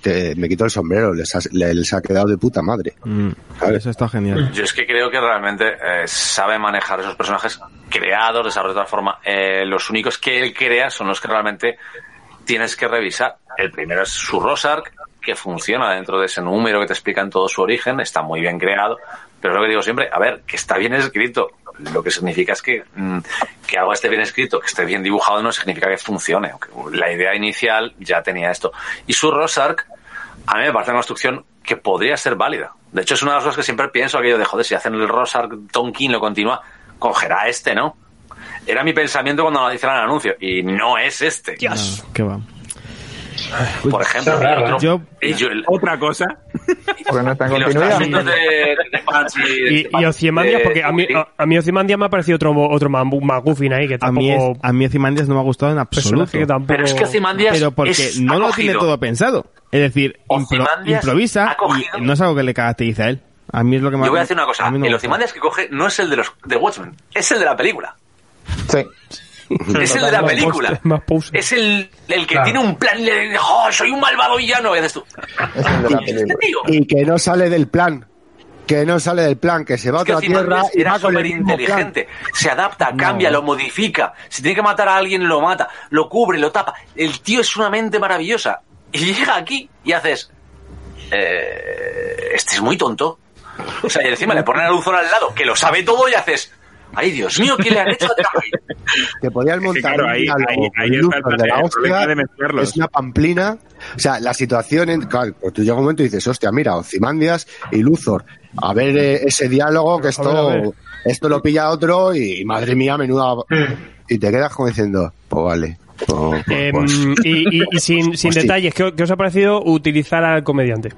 te- me quito el sombrero, les ha, les ha quedado de puta madre. Mm, eso está genial. Yo es que creo que realmente eh, sabe manejar esos personajes creados, desarrollados de otra forma. Eh, los únicos que él crea son los que realmente tienes que revisar. El primero es su Rosark, que funciona dentro de ese número que te explican todo su origen, está muy bien creado, pero es lo que digo siempre, a ver, que está bien escrito. Lo que significa es que, mm, que algo esté bien escrito, que esté bien dibujado, no significa que funcione. La idea inicial ya tenía esto. Y su Rosark, a mí me parece una construcción que podría ser válida. De hecho, es una de las cosas que siempre pienso, aquello de, joder, si hacen el Rosark, Tonkin lo continúa, cogerá este, ¿no? Era mi pensamiento cuando lo hicieron el anuncio, y no es este. No, qué va. Por ejemplo, otro- Yo- y yo- el- Otra cosa. Porque no está en y los continuidad. de y, de- porque a mí, a, a mí Ozymandias me ha parecido otro, otro Mambu- McGuffin ahí que A mí, es- tampoco... a mí Ozymandias no me ha gustado en absoluto. que tampoco... Pero es que Ozymandias Pero porque es- no ha lo tiene todo pensado. Es decir, impro- improvisa y no es algo que le caracteriza a él. A mí es lo que más Yo voy a decir una cosa, no el gusta. Ozymandias que coge no es el de los de Watchmen, es el de la película. Sí. Es el de la película. Es el, el que Claro. tiene un plan de, "Oh, soy un malvado villano, y haces tú. Es el de la Este película. Y que no sale del plan, que no sale del plan, que se va a Es que otra tierra y era va con el súper mismo plan. inteligente. Se adapta, cambia, lo modifica. Si tiene que matar a alguien, lo mata. Lo cubre, lo tapa. El tío es una mente maravillosa. Y llega aquí y haces... Eh, este es muy tonto. O sea, y encima le ponen a Luzón al lado, que lo sabe todo y haces... Ay, Dios mío, ¿qué le han hecho a que podías montar claro, un ahí- ahí- ahí está el de la hostia, de es una pamplina o sea la situación en, claro, pues tú llega un momento y dices hostia mira Ozymandias y Luthor a ver eh, ese diálogo que A ver, a ver. esto esto lo pilla otro y madre mía menuda y te quedas como diciendo pues vale pues- pues- Em, pues. y, y- y sin, detalles, ¿qué, qué os ha parecido utilizar al comediante?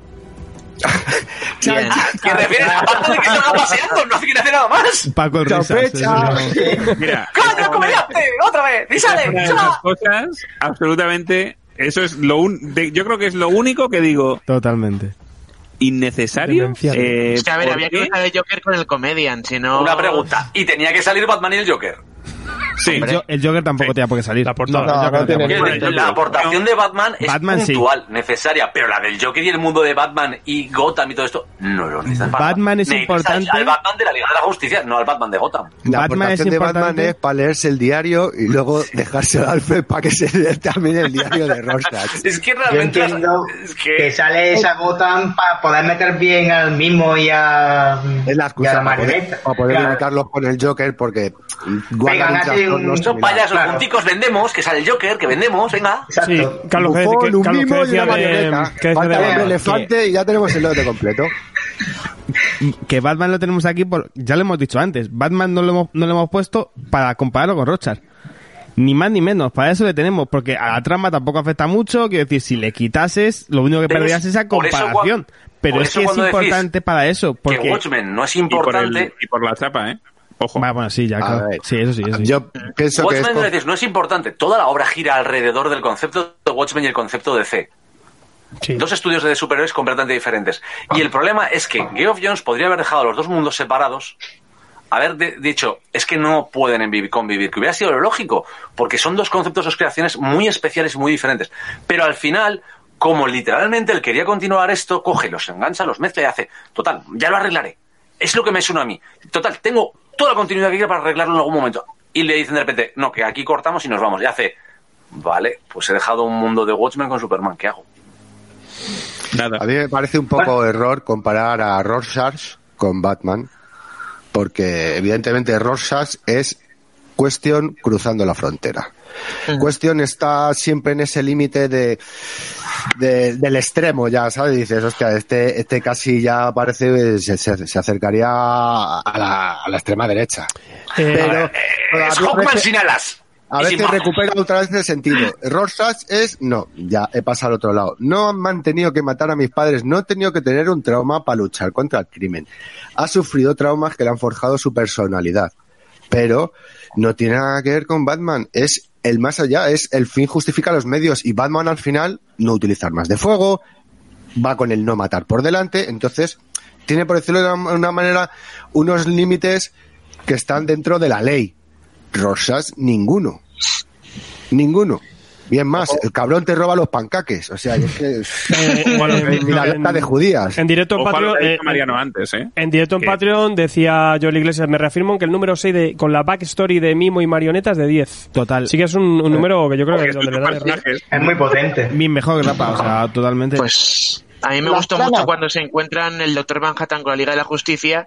Bien. ¿Qué refieres? Aparte de que se va paseando, no quiere hacer nada más. Paco eso Mira, ¡Coño, comediante! ¡Otra vez! ¡Y sale! cosas absolutamente eso es lo un, de- yo creo que es lo único que digo. Totalmente. innecesario eh, Es que, a ver, había que porque- usar el Joker con el comedian, si no... Una pregunta. ¿Y tenía que salir Batman y el Joker? Sí. El, Jo- el Joker tampoco tenía por qué salir. La portada. No, no no tiene- aportación de Batman es Batman, sí. puntual, necesaria, pero la del Joker y el mundo de Batman y Gotham y todo esto no lo necesitan para Batman es Necesitas importante. Al Batman de la Liga de la Justicia, no al Batman de Gotham. La Batman aportación es de Batman es para leerse el diario y luego dejárselo a Alfred para que se lea también el diario de Rorschach. Es que Yo realmente entiendo es que... que sale esa Gotham para poder meter bien al mismo y a, Es la y a la excusa para poder, para poder Claro. imitarlos con el Joker porque trastorno un- son payasos Claro. junticos, vendemos, que sale el Joker, que vendemos, venga. Exacto. Sí, Carlos, ¿qué, Bufón, un Carlos, ¿qué mimo y una marioneta. Falta elefante y ya tenemos el lote completo. que Batman lo tenemos aquí, por, ya lo hemos dicho antes, Batman no lo hemos, no lo hemos puesto para compararlo con Rochar. Ni más ni menos, para eso le tenemos, porque a la trama tampoco afecta mucho, quiero decir, si le quitases, lo único que perderías es esa eso comparación. Pero es que es importante para eso, Que porque... Watchmen no es Y por, el- importante. y por la chapa, ¿eh? Ojo. Bueno, sí, ya, claro. Sí, eso sí, eso sí. Yo pienso que es Watchmen co- no, decís, no es importante. Toda la obra gira alrededor del concepto de Watchmen y el concepto de C. Sí. Dos estudios de superhéroes completamente diferentes. Y el problema es que Geoff Jones podría haber dejado los dos mundos separados, haber de- dicho, es que no pueden convivir, que hubiera sido lo lógico, porque son dos conceptos, dos creaciones muy especiales y muy diferentes. Pero al final, como literalmente él quería continuar esto, coge, los engancha, los mezcla y hace, total, ya lo arreglaré. Es lo que me suena a mí. Total, tengo toda la continuidad que quiero para arreglarlo en algún momento. Y le dicen de repente, no, que aquí cortamos y nos vamos. Y hace, vale, pues he dejado un mundo de Watchmen con Superman, ¿qué hago? Nada. A mí me parece un poco error comparar a Rorschach con Batman, porque evidentemente Rorschach es cuestión cruzando la frontera. Cuestión está siempre en ese límite de, de- del extremo, ya, ¿sabes? Dices, hostia, este, este casi ya parece, se, se- se acercaría a la, a la extrema derecha. Eh, Pero Es todavía Hawkman veces- sin alas. a veces recupera otra vez el sentido. Rorschach es, no, ya he pasado al otro lado. No han tenido que matar a mis padres, no he tenido que tener un trauma para luchar contra el crimen. Ha sufrido traumas que le han forjado su personalidad. Pero no tiene nada que ver con Batman. Es el más allá, es el fin justifica los medios. Y Batman al final no utiliza armas de fuego, va con el no matar por delante. Entonces, tiene, por decirlo de una, manera, unos límites que están dentro de la ley. Rosas, ninguno. Ninguno. Bien más, el cabrón te roba los pancaques. O sea, es que. Eh, bueno, ni la de judías. En directo en Patreon, eh, Mariano antes, ¿eh? en directo en Patreon decía Joel Iglesias, me reafirmo en que el número 6 de, con la backstory de Mimo y marionetas de 10. Total. Sí que es un, un número que yo creo que es donde estos le da error. personajes- Es muy potente. Bien mejor que Rapa, o sea, totalmente. Pues a mí me gustó mucho cuando se encuentran el Doctor Manhattan con la Liga de la Justicia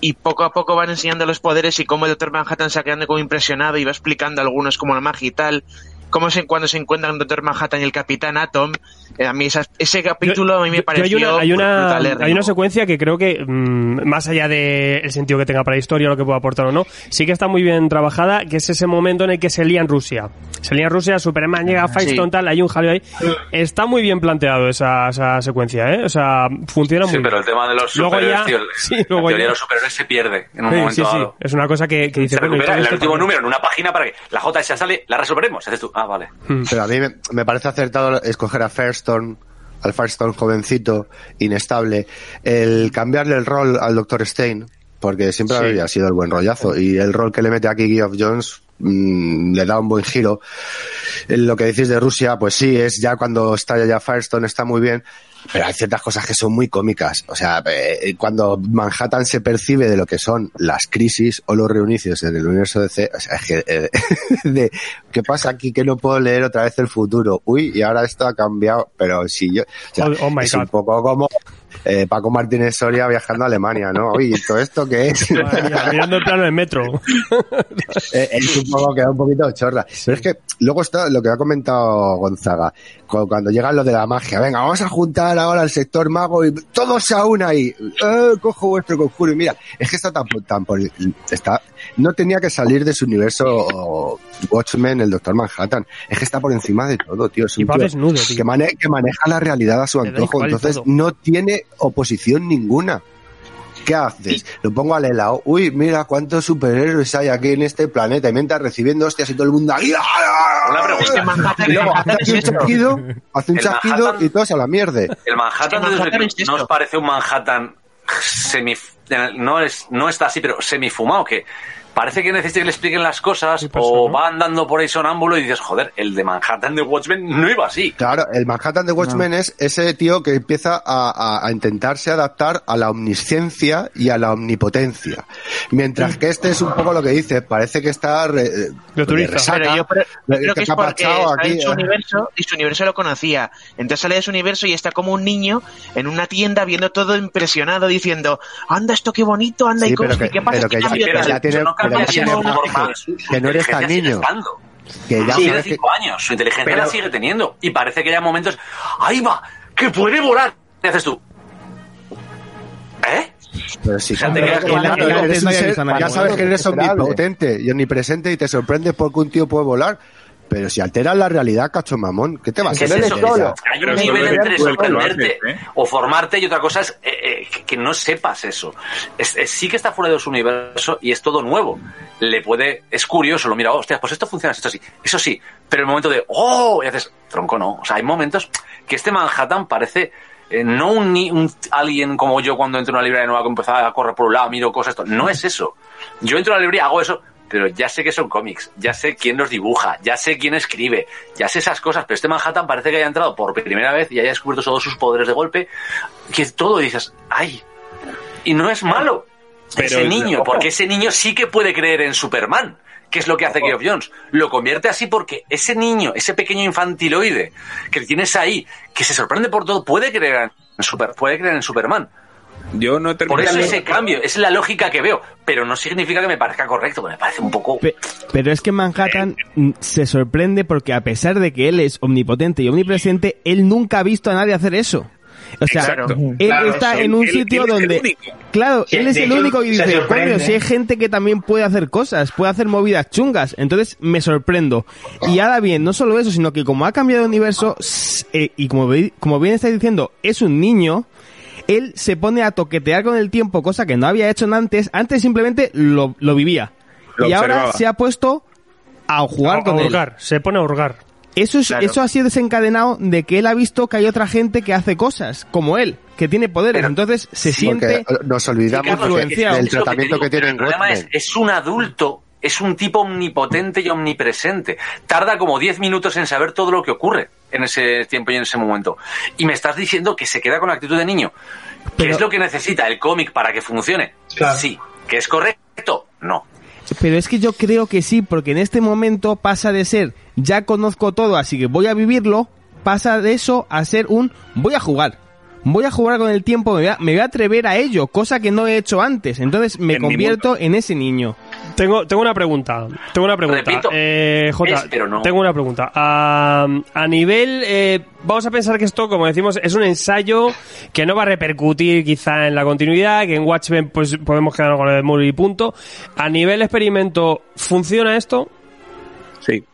y poco a poco van enseñando los poderes y cómo el Doctor Manhattan se va quedando como impresionado y va explicando algunos como la magia y tal. Cómo se, cuando se encuentran el Doctor Manhattan y el Capitán Atom, eh, a mí esas- ese capítulo a mí me Yo- yo pareció hay una, hay una, brutalérrimo. hay una secuencia que creo que, mm, más allá del sentido que tenga para la historia, lo que pueda aportar o no, sí que está muy bien trabajada, que es ese momento en el que se lía en Rusia. Se lía en Rusia, Superman llega a Firestone, Sí. tal, hay un jaleo ahí. Está muy bien planteado esa, esa secuencia, ¿eh? O sea, funciona Sí, muy pero bien. el tema de los Luego superhéroes, ya- tío, sí, la luego teoría ya- de los superhéroes se pierde en un Sí, momento sí, sí. dado. Es una cosa que, que dice, Se bueno, ¿y recupera el último número en una página para que la JS sale, la resolveremos. Haces tú, ah, vale. Pero a mí me, me parece acertado escoger a Firestone, al Firestone jovencito, inestable, el cambiarle el rol al Dr. Stein, porque siempre Sí. había sido el buen rollazo, y el rol que le mete aquí Geoff Jones mm, le da un buen giro. Lo que decís de Rusia, pues sí, es ya cuando está ya Firestone está muy bien, pero hay ciertas cosas que son muy cómicas. O sea, eh, cuando Manhattan se percibe de lo que son las crisis o los reinicios en el universo DC, o sea, es que, eh, de, ¿qué pasa aquí que no puedo leer otra vez el futuro? Uy, y ahora esto ha cambiado, pero si yo, o sea, Oh, oh my es God. un poco como eh, Paco Martínez Soria viajando a Alemania, ¿no? Oye, ¿todo esto qué es? Mirando el plano del metro. Eh, es un poco, queda un poquito chorra. Pero es que luego está lo que ha comentado Gonzaga. Cu- Cuando llega lo de la magia, venga, vamos a juntar ahora al sector mago y todos a una ahí. Eh, cojo vuestro conjuro y mira, es que está tan, tan está, no tenía que salir de su universo Watchmen, el Doctor Manhattan. Es que está por encima de todo, tío. Es Y un va tío desnudo, tío. que, mane- que maneja la realidad a su antojo. Entonces no tiene oposición ninguna. ¿Qué haces? Lo pongo al helado. Uy, mira cuántos superhéroes hay aquí en este planeta. Y mientras recibiendo hostias y todo el mundo ahí. Una pregunta. Y luego Manhattan hace un es esto. chasquido, hace un El chasquido Manhattan- y todos a la mierda. El Manhattan, El de Manhattan desde- es ¿no os parece un Manhattan semi no es no está así pero semifumado que parece que necesita que le expliquen las cosas o va andando por ahí sonámbulo y dices, joder, el de Manhattan de Watchmen no iba así. Claro, el Manhattan de Watchmen es ese tío que empieza a, a- a intentarse adaptar a la omnisciencia y a la omnipotencia. Mientras que este es un poco lo que dice, parece que está re, de turista. resaca, Pero yo creo, de- creo que es porque aquí, en su eh. universo y su universo lo conocía. Entonces sale de su universo y está como un niño en una tienda viendo todo impresionado diciendo, anda esto qué bonito, anda Sí, y cosas, que- ¿y qué pasa pero este que ya- cambio pero tal?". ya tiene- pero que no eres tan niño. estando. Que ya Tiene sabes que- cinco años, su inteligencia Pero- la sigue teniendo. Y parece que haya momentos, ¡ahí va! ¡Que puede volar! ¿Qué haces tú? ¿Eh? Pero ya- sabes que eres omnipotente y omnipresente y te sorprende porque un tío puede volar. Pero si alteras la realidad, cacho mamón, ¿qué te vas a hacer? es. Hay un nivel entre sorprenderte ¿eh? o formarte y otra cosa es eh, eh, que- no sepas eso. Es- es- sí que está fuera de su universo y es todo nuevo. Le puede, es curioso, lo mira, hostia, pues esto funciona, esto sí. Eso sí, pero el momento de, oh, y haces, tronco, no. O sea, hay momentos que este Manhattan parece eh, no un, ni- un alguien como yo cuando entro en una librería nueva que empezaba a correr por un lado, miro cosas, esto. No es eso. Yo entro a la librería, hago eso, pero ya sé que son cómics, ya sé quién los dibuja, ya sé quién escribe, ya sé esas cosas, pero este Manhattan parece que haya entrado por primera vez y haya descubierto todos sus poderes de golpe, que todo dices, ay, y no es malo. Pero- ese niño, porque ese niño sí que puede creer en Superman, que es lo que hace Geoff Jones. Lo convierte así porque ese niño, ese pequeño infantiloide que tienes ahí, que se sorprende por todo, puede creer en, Super, puede creer en Superman. Yo no he Por eso ese cambio, esa es la lógica que veo, pero no significa que me parezca correcto, me parece un poco... Pe- Pero es que Manhattan mm, se sorprende porque a pesar de que él es omnipotente y omnipresente, él nunca ha visto a nadie hacer eso. O sea, Exacto. él Claro, está en un Él- sitio él donde... Claro, Sí, él es el único y dice, coño, si hay gente que también puede hacer cosas, puede hacer movidas chungas, entonces me sorprendo. Y ahora bien, no solo eso, sino que como ha cambiado de universo, eh, y como, como bien estáis diciendo, es un niño, él se pone a toquetear con el tiempo, cosa que no había hecho antes, antes simplemente lo, lo vivía. Lo y ahora se ha puesto a jugar A con él. hurgar, se pone a hurgar. Eso, es, Claro. eso ha sido desencadenado de que él ha visto que hay otra gente que hace cosas, como él, que tiene poderes. Pero- Entonces se siente... Nos olvidamos que del tratamiento que, digo, tiene El problema es, es un adulto, es un tipo omnipotente y omnipresente. Tarda como 10 minutos en saber todo lo que ocurre en ese tiempo y en ese momento. Y me estás diciendo que se queda con la actitud de niño. ¿Qué es lo que necesita el cómic para que funcione? Claro. Sí. ¿Que es correcto? No. Pero es que yo creo que sí, porque en este momento pasa de ser ya conozco todo, así que voy a vivirlo, pasa de eso a ser un voy a jugar. Voy a jugar con el tiempo, me voy a, me voy a atrever a ello, cosa que no he hecho antes. Entonces me En convierto en ese niño. Tengo, tengo una pregunta. Tengo una pregunta. Repito, Eh, Jota, es, pero no. tengo una pregunta. A, a nivel, eh, vamos a pensar que esto, como decimos, es un ensayo que no va a repercutir quizá en la continuidad, que en Watchmen pues podemos quedarnos con el de Moore y punto. A nivel experimento, ¿funciona esto? Sí.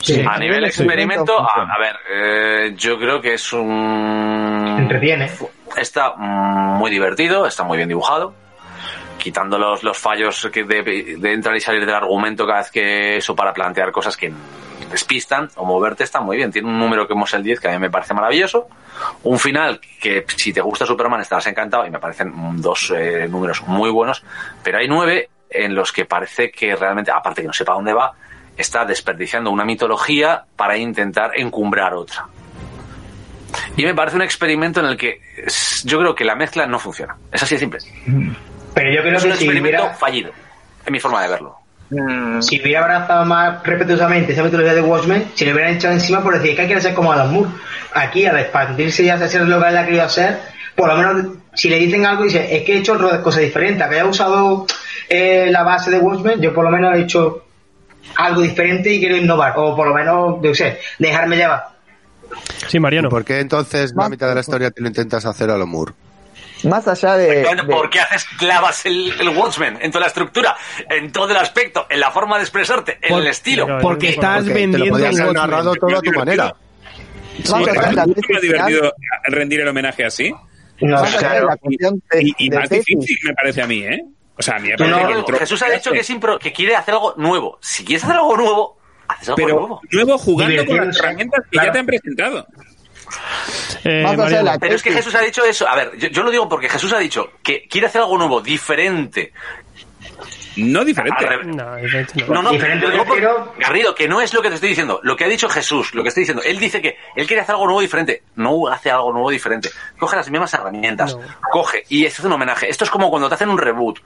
Sí. A nivel experimento, a, ver, eh, yo creo que es un... Entretiene. Está muy divertido, está muy bien dibujado. Quitando los, los fallos que de, entrar y salir del argumento cada vez que eso para plantear cosas que despistan o moverte está muy bien. Tiene un número que hemos el 10 que a mí me parece maravilloso. Un final que si te gusta Superman estarás encantado y me parecen mm, dos eh, números muy buenos. Pero hay nueve en los que parece que realmente, aparte que no sepa dónde va, está desperdiciando una mitología para intentar encumbrar otra. Y me parece un experimento en el que yo creo que la mezcla no funciona. Es así de simple. Pero yo creo Es un que si experimento hubiera, fallido, en mi forma de verlo. Mm, si hubiera abrazado más respetuosamente esa metodología de Watchmen, si le hubieran echado encima por decir que hay que ser como Alan Moore. Aquí, al expandirse y hacer lo que él ha querido hacer, por lo menos si le dicen algo, dice, es que he hecho cosas diferentes, que haya usado eh, la base de Watchmen, yo por lo menos he hecho algo diferente y quiero innovar, o por lo menos, yo qué sé, dejarme llevar. Sí, Mariano. ¿Por qué entonces la mitad de la historia te lo intentas hacer a lo Moore? Más allá de, de- ¿Por qué haces clavas el, el Watchmen en toda la estructura, en todo el aspecto, en la forma de expresarte, en Por- el estilo? Porque Porque estás Porque te lo vendiendo haber Watchmen. narrado todo a tu manera. más allá de la ¿Es tesis más final, divertido rendir el homenaje así? No, de la Y, y de más tesis, difícil me parece a mí, ¿eh? O sea, a mí me Tú parece no- que el Jesús ha dicho que, es impro- que quiere hacer algo nuevo. Si quieres hacer algo nuevo, haces algo Pero nuevo. nuevo jugando con las herramientas que Claro. ya te han presentado. Eh, más allá de Mariano. la Pero es que Jesús ha dicho eso. A ver, yo, yo lo digo porque Jesús ha dicho que quiere hacer algo nuevo, diferente. No diferente. No, diferente no. No, no, Diferente por- prefiero- Garrido, que no es lo que te estoy diciendo. Lo que ha dicho Jesús, lo que estoy diciendo. Él dice que él quiere hacer algo nuevo diferente. No hace algo nuevo diferente. Coge las mismas herramientas. No. Coge y esto es un homenaje. Esto es como cuando te hacen un reboot.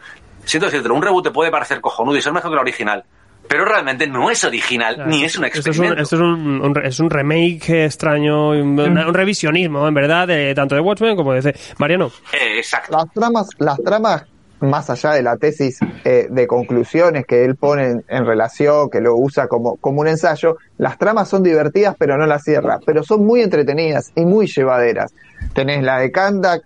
Siento decirte, un reboot te puede parecer cojonudo y ser mejor que la original. Pero realmente no es original, Claro. ni es un Esto es un, experimento. esto es un, un- es un remake extraño, un, un revisionismo, en verdad, de tanto de Watchmen como de. Mariano. Eh, exacto. Las tramas, las tramas, más allá de la tesis eh, de conclusiones que él pone en, en relación, que lo usa como, como un ensayo, las tramas son divertidas pero no las cierra, pero son muy entretenidas y muy llevaderas. Tenés la de Kandak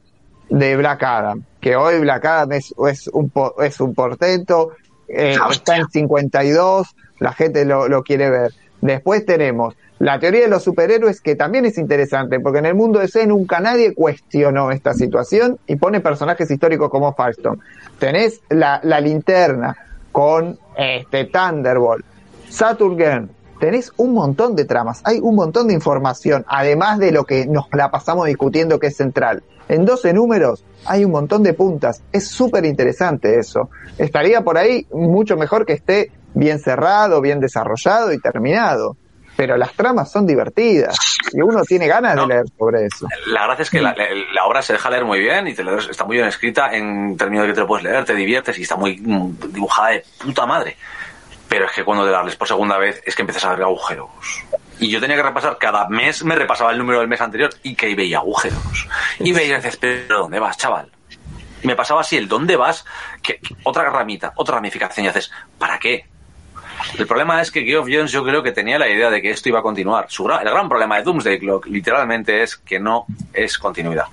de Black Adam, que hoy Black Adam es, es, un, po- es un portento, eh, está en 52, la gente lo, lo quiere ver. Después tenemos la teoría de los superhéroes, que también es interesante, porque en el mundo de C nunca nadie cuestionó esta situación y pone personajes históricos como Firestone. Tenés la, la linterna con este Thunderbolt, Saturn Girl. Tenés un montón de tramas, hay un montón de información, además de lo que nos la pasamos discutiendo que es central. En 12 números hay un montón de puntas, es súper interesante eso. Estaría por ahí mucho mejor que esté bien cerrado, bien desarrollado y terminado. Pero las tramas son divertidas y uno tiene ganas No. de leer sobre eso. La gracia es que la, la- la obra se deja leer muy bien y te lees- está muy bien escrita en términos de que te lo puedes leer, te diviertes y está muy mm, dibujada de puta madre. Pero es que cuando te la lees por segunda vez es que empiezas a ver agujeros. Y yo tenía que repasar, cada mes me repasaba el número del mes anterior y que ahí veía agujeros. Y veía pero ¿dónde vas, chaval? Y me pasaba así el ¿dónde vas? Que, otra ramita, otra ramificación y haces, ¿para qué? El problema es que Geoff Jones yo creo que tenía la idea de que esto iba a continuar. Su el gran problema de Doomsday Clock literalmente es que no es continuidad.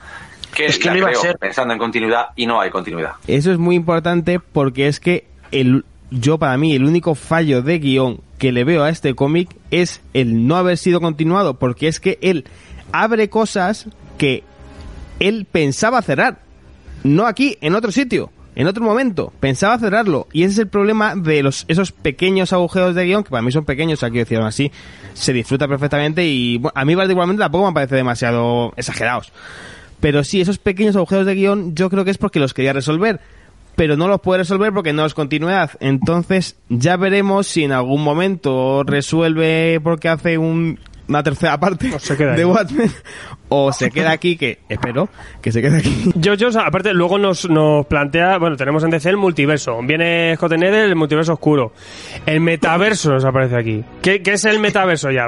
Que, Es que no iba a ser. pensando en continuidad y no hay continuidad. Eso es muy importante porque es que el, yo para mí el único fallo de guion que le veo a este cómic es el no haber sido continuado porque es que él abre cosas que él pensaba cerrar. No aquí, en otro sitio, en otro momento. Pensaba cerrarlo. Y ese es el problema de los esos pequeños agujeros de guion, que para mí son pequeños, aquí decían así, se disfruta perfectamente y bueno, a mí particularmente tampoco me parece demasiado exagerados. Pero sí, esos pequeños agujeros de guion yo creo que es porque los quería resolver. Pero no los puede resolver porque no es continuidad. Entonces ya veremos si en algún momento resuelve porque hace un- una tercera parte se queda de. Watchmen. O se queda aquí, que espero que se quede aquí. Yo, yo, aparte, luego nos, nos plantea, bueno, tenemos en DC el multiverso. Viene Scott Snyder, el multiverso oscuro. El metaverso nos aparece aquí. ¿Qué, qué es el metaverso ya?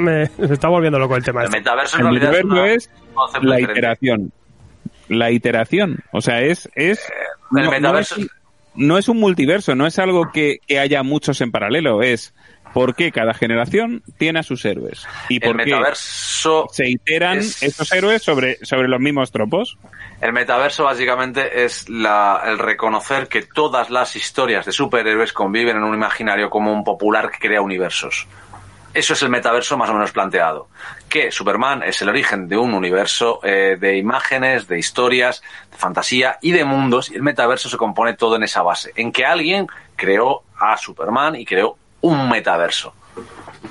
Me, me está volviendo loco el tema. El este. metaverso en El realidad es, una- es la diferente. iteración. La iteración. O sea, es. es el no, es, no es un multiverso, no es algo que, que haya muchos en paralelo. Es por qué cada generación tiene a sus héroes. Y El por qué metaverso se iteran es- estos héroes sobre, sobre los mismos tropos. El metaverso básicamente es la- el reconocer que todas las historias de superhéroes conviven en un imaginario común popular que crea universos. Eso es el metaverso más o menos planteado. Que Superman es el origen de un universo eh, de imágenes, de historias, de fantasía y de mundos. Y el metaverso se compone todo en esa base. En que alguien creó a Superman y creó un metaverso.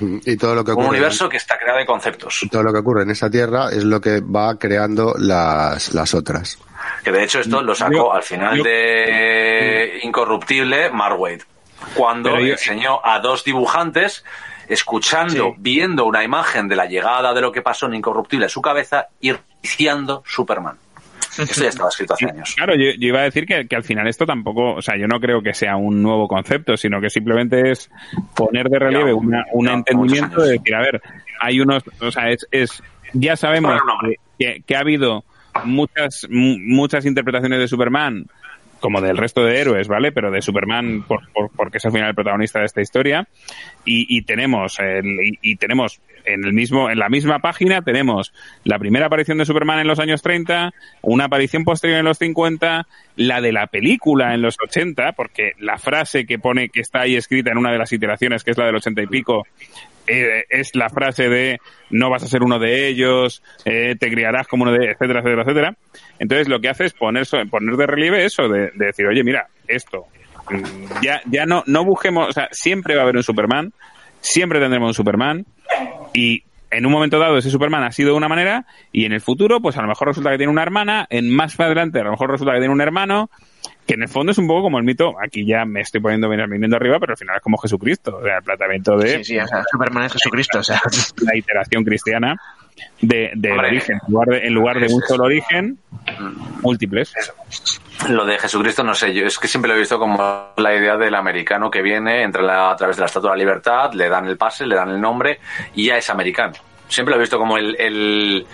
Y todo lo que Un ocurre, universo que está creado de conceptos. todo lo que ocurre en esa tierra es lo que va creando las, las otras. Que de hecho esto lo sacó Yo- al final yo- de Incorruptible Mark. Cuando yo- enseñó a dos dibujantes, escuchando, Sí. viendo una imagen de la llegada de lo que pasó en Incorruptible en su cabeza y iniciando Superman. Eso ya estaba escrito hace años. Claro, yo, yo iba a decir que, que al final esto tampoco, o sea, yo no creo que sea un nuevo concepto, sino que simplemente es poner de relieve Ya, una, un ya, entendimiento de decir, a ver, hay unos, o sea, es, es ya sabemos que, que- ha habido muchas, mu- muchas interpretaciones de Superman, como del resto de héroes, ¿vale? Pero de Superman, por, por- porque es al final el protagonista de esta historia, y, y tenemos, y tenemos en el mismo, en la misma página tenemos la primera aparición de Superman en los años 30, una aparición posterior en los 50, la de la película en los 80, porque la frase que pone que está ahí escrita en una de las iteraciones, que es la del 80 y pico, eh, es la frase de no vas a ser uno de ellos, eh, te criarás como uno de, etcétera, etcétera, etcétera. Entonces lo que hace es poner, poner de relieve eso, de, de decir, oye, mira, esto, mm, ya, ya no, no busquemos, o sea, siempre va a haber un Superman, siempre tendremos un Superman, y en un momento dado ese Superman ha sido de una manera, y en el futuro, pues a lo mejor resulta que tiene una hermana, en más para adelante a lo mejor resulta que tiene un hermano, que en el fondo es un poco como el mito, aquí ya me estoy poniendo viniendo arriba, pero al final es como Jesucristo, o sea, el planteamiento de Sí, sí, o sea, Superman es Jesucristo, o sea. la iteración cristiana de, Hombre. origen. En lugar de, en lugar de un solo origen, múltiples. Lo de Jesucristo, no sé, yo es que siempre lo he visto como la idea del americano que viene, entra la- a través de la Estatua de la Libertad, le dan el pase, le dan el nombre y ya es americano. Siempre lo he visto como el, el,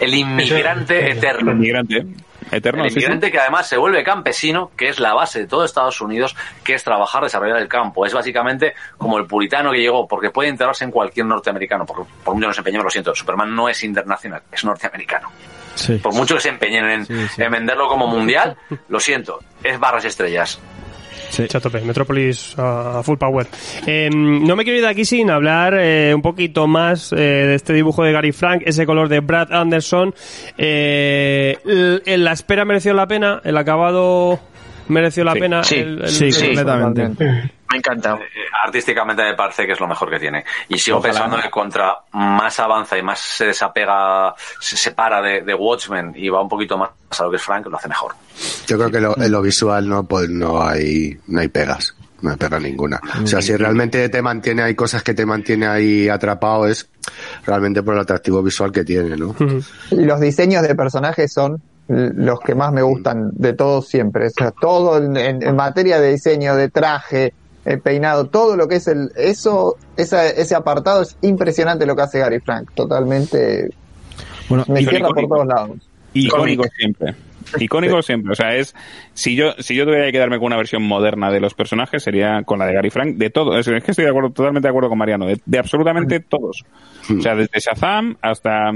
el inmigrante El eterno. inmigrante eterno, El sí, sí. inmigrante que además se vuelve campesino, que es la base de todo Estados Unidos, que es trabajar, desarrollar el campo. Es básicamente como el puritano que llegó, porque puede integrarse en cualquier norteamericano. Por, por mucho que nos empeñemos, lo siento, Superman no es internacional, es norteamericano. Sí. Por mucho que se empeñen en, Sí, sí. en venderlo como mundial, lo siento, es barras y estrellas. Echa a tope, Metrópolis a full power. Eh, no me quiero ir de aquí sin hablar eh, un poquito más eh, de este dibujo de Gary Frank, ese color de Brad Anderson. Eh, la espera mereció la pena, el acabado mereció la Sí. pena. Sí. el- el- Sí, el- completamente. Me ha encantado. Eh, artísticamente me parece que es lo mejor que tiene. Y sigo Ojalá. pensando que contra más avanza y más se desapega, se separa de, de Watchmen y va un poquito más a lo que es Frank, lo hace mejor. Yo creo que lo- en lo visual no, pues no hay, no hay pegas. No hay pega ninguna. O sea, si realmente te mantiene, hay cosas que te mantiene ahí atrapado, es realmente por el atractivo visual que tiene, ¿no? Y los diseños de personajes son los que más me gustan de todos siempre. O sea, todo en materia de diseño, de traje, el peinado, todo lo que es el, eso, esa- ese apartado es impresionante lo que hace Gary Frank. Totalmente Bueno, me cierra por todos lados. Icónico siempre. Icónico siempre. O sea, es. Si yo, si yo tuviera que quedarme con una versión moderna de los personajes, sería con la de Gary Frank, de todo. Es, es que estoy de acuerdo, totalmente de acuerdo con Mariano, de, de absolutamente todos. O sea, desde Shazam hasta,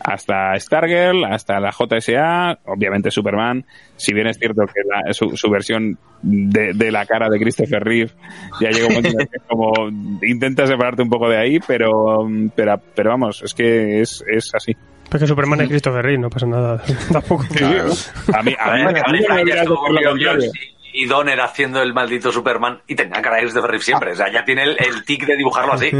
hasta Stargirl, hasta la JSA, obviamente Superman. Si bien es cierto que la- su, su versión de, de la cara de Christopher Reeve ya llega un momento que como intenta separarte un poco de ahí, pero, pero, pero vamos, es que es, es así. Es que Superman es Christopher Reeve, no pasa nada. Tampoco. A mí, a a me y Donner haciendo el maldito Superman y tenía cara de Christopher Reeve siempre. O sea, ya tiene el, el tic de dibujarlo así.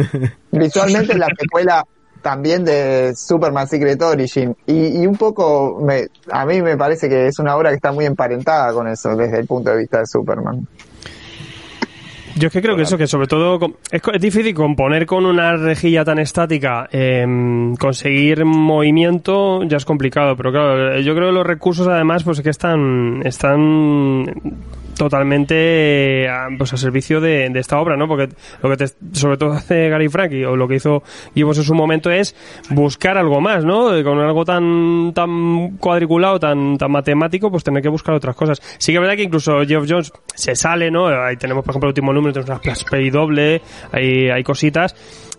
Visualmente la secuela también de Superman Secret Origin y, y un poco me, a mí me parece que es una obra que está muy emparentada con eso desde el punto de vista de Superman. Yo es que creo que eso, que sobre todo es, es difícil componer con una rejilla tan estática, em, conseguir movimiento ya es complicado, pero claro, yo creo que los recursos además pues es que están, están totalmente a, pues a servicio de, esta obra, ¿no? Porque lo que te- sobre todo hace Gary Frankie o lo que hizo Gibbons en su momento es buscar algo más, ¿no? Eh, Con algo tan tan cuadriculado, tan tan matemático, pues tener que buscar otras cosas. Sí que es verdad que incluso Geoff Jones se sale, ¿no? Ahí tenemos por ejemplo el último número, tenemos una splash page doble, hay hay cositas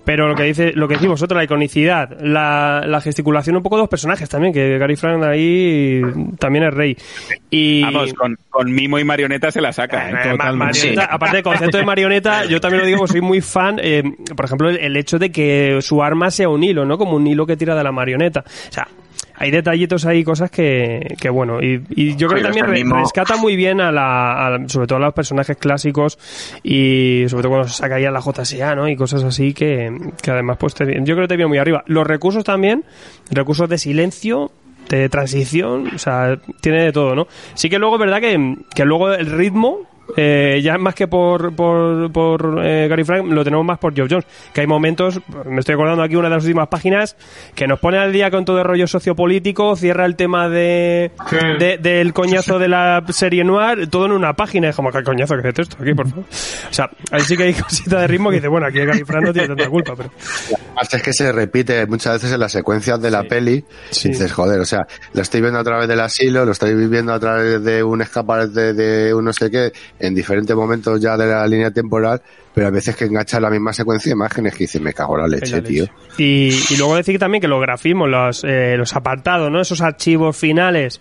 pero lo que dice, lo que decís vosotros, la iconicidad, la, la gesticulación un poco de los personajes también, que Gary Frank ahí también es rey. Y Vamos, con, con mimo y marioneta se la saca. ¿eh? eh, totalmente. marioneta, aparte del concepto de marioneta, yo también lo digo, soy muy fan, eh, por ejemplo, el, el hecho de que su arma sea un hilo, ¿no? Como un hilo que tira de la marioneta. O sea, hay detallitos ahí, cosas que, que bueno, y, y yo creo que también mismo- rescata muy bien a la, a- sobre todo a los personajes clásicos y sobre todo cuando se saca ya la JSA, ¿no? Y cosas así que, que además pues te, yo creo que te viene muy arriba. Los recursos también, recursos de silencio, de transición, o sea, tiene de todo, ¿no? Sí que luego es verdad que, que luego el ritmo, eh, ya más que por, por, por eh, Gary Frank, lo tenemos más por Geoff Jones. Que hay momentos, me estoy acordando aquí una de las últimas páginas, que nos pone al día con todo el rollo sociopolítico, cierra el tema de, de- del coñazo de la serie noir, todo en una página. Es como, ¿qué coñazo que es esto aquí, por favor? O sea, ahí sí que hay cosita de ritmo que dice, bueno, aquí Gary Frank no tiene tanta culpa, pero. Además es que se repite muchas veces en las secuencias de la peli. Sí. Y dices, joder, o sea, lo estoy viendo a través del asilo, lo estoy viviendo a través de un escaparate de un no sé qué, en diferentes momentos ya de la línea temporal, pero a veces que engancha la misma secuencia de imágenes que dices, me cago en la leche, En la tío. Y, y luego decir también que los grafismos, los, eh, los apartados, ¿no? Esos archivos finales.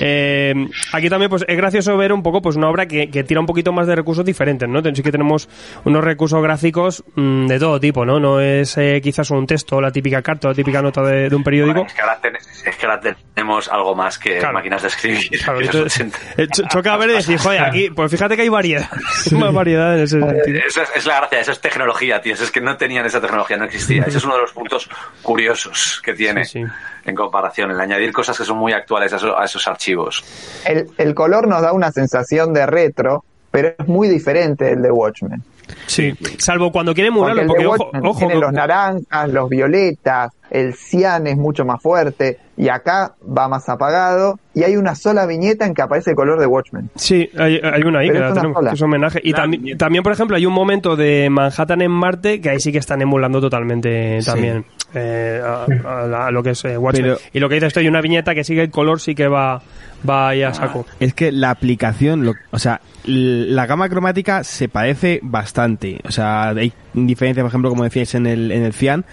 eh, aquí también pues es gracioso ver un poco pues una obra que, que tira un poquito más de recursos diferentes, ¿no? Sí que tenemos unos recursos gráficos mm, de todo tipo, ¿no? No es eh, quizás un texto, la típica carta, la típica nota de, de un periódico. Bueno, es, que ahora ten- es que ahora tenemos algo más que Claro. máquinas de escribir. Claro, entonces, 80. eh, cho- choca ver y decir, joder, aquí, pues fíjate que hay variedad, más variedad en ese sentido. Eso es, es la gracia, eso es tecnología, tío. Es que no tenían esa tecnología, no existía. Ese es uno de los puntos curiosos que tiene Sí, sí. en comparación, el añadir cosas que son muy actuales a, eso- a esos archivos. El, el color nos da una sensación de retro, pero es muy diferente del de Watchmen. Sí, salvo cuando quiere Porque emularlo, el porque de ojo, ojo, tiene que- los naranjas, los violetas, el cian es mucho más fuerte, y acá va más apagado, y hay una sola viñeta en que aparece el color de Watchmen. Sí, hay, hay una ahí Pero que, es tenemos, que es homenaje. Y también, por ejemplo, hay un momento de Manhattan en Marte que ahí sí que están emulando totalmente también eh, a, a la- a lo que es eh, Watchmen. Pero- y lo que dice esto, hay una viñeta que sigue el color, sí que va, va ahí a saco. Es que la aplicación, lo- o sea, la gama cromática se parece bastante. O sea, hay diferencias, por ejemplo, como decíais en el, en el Cian,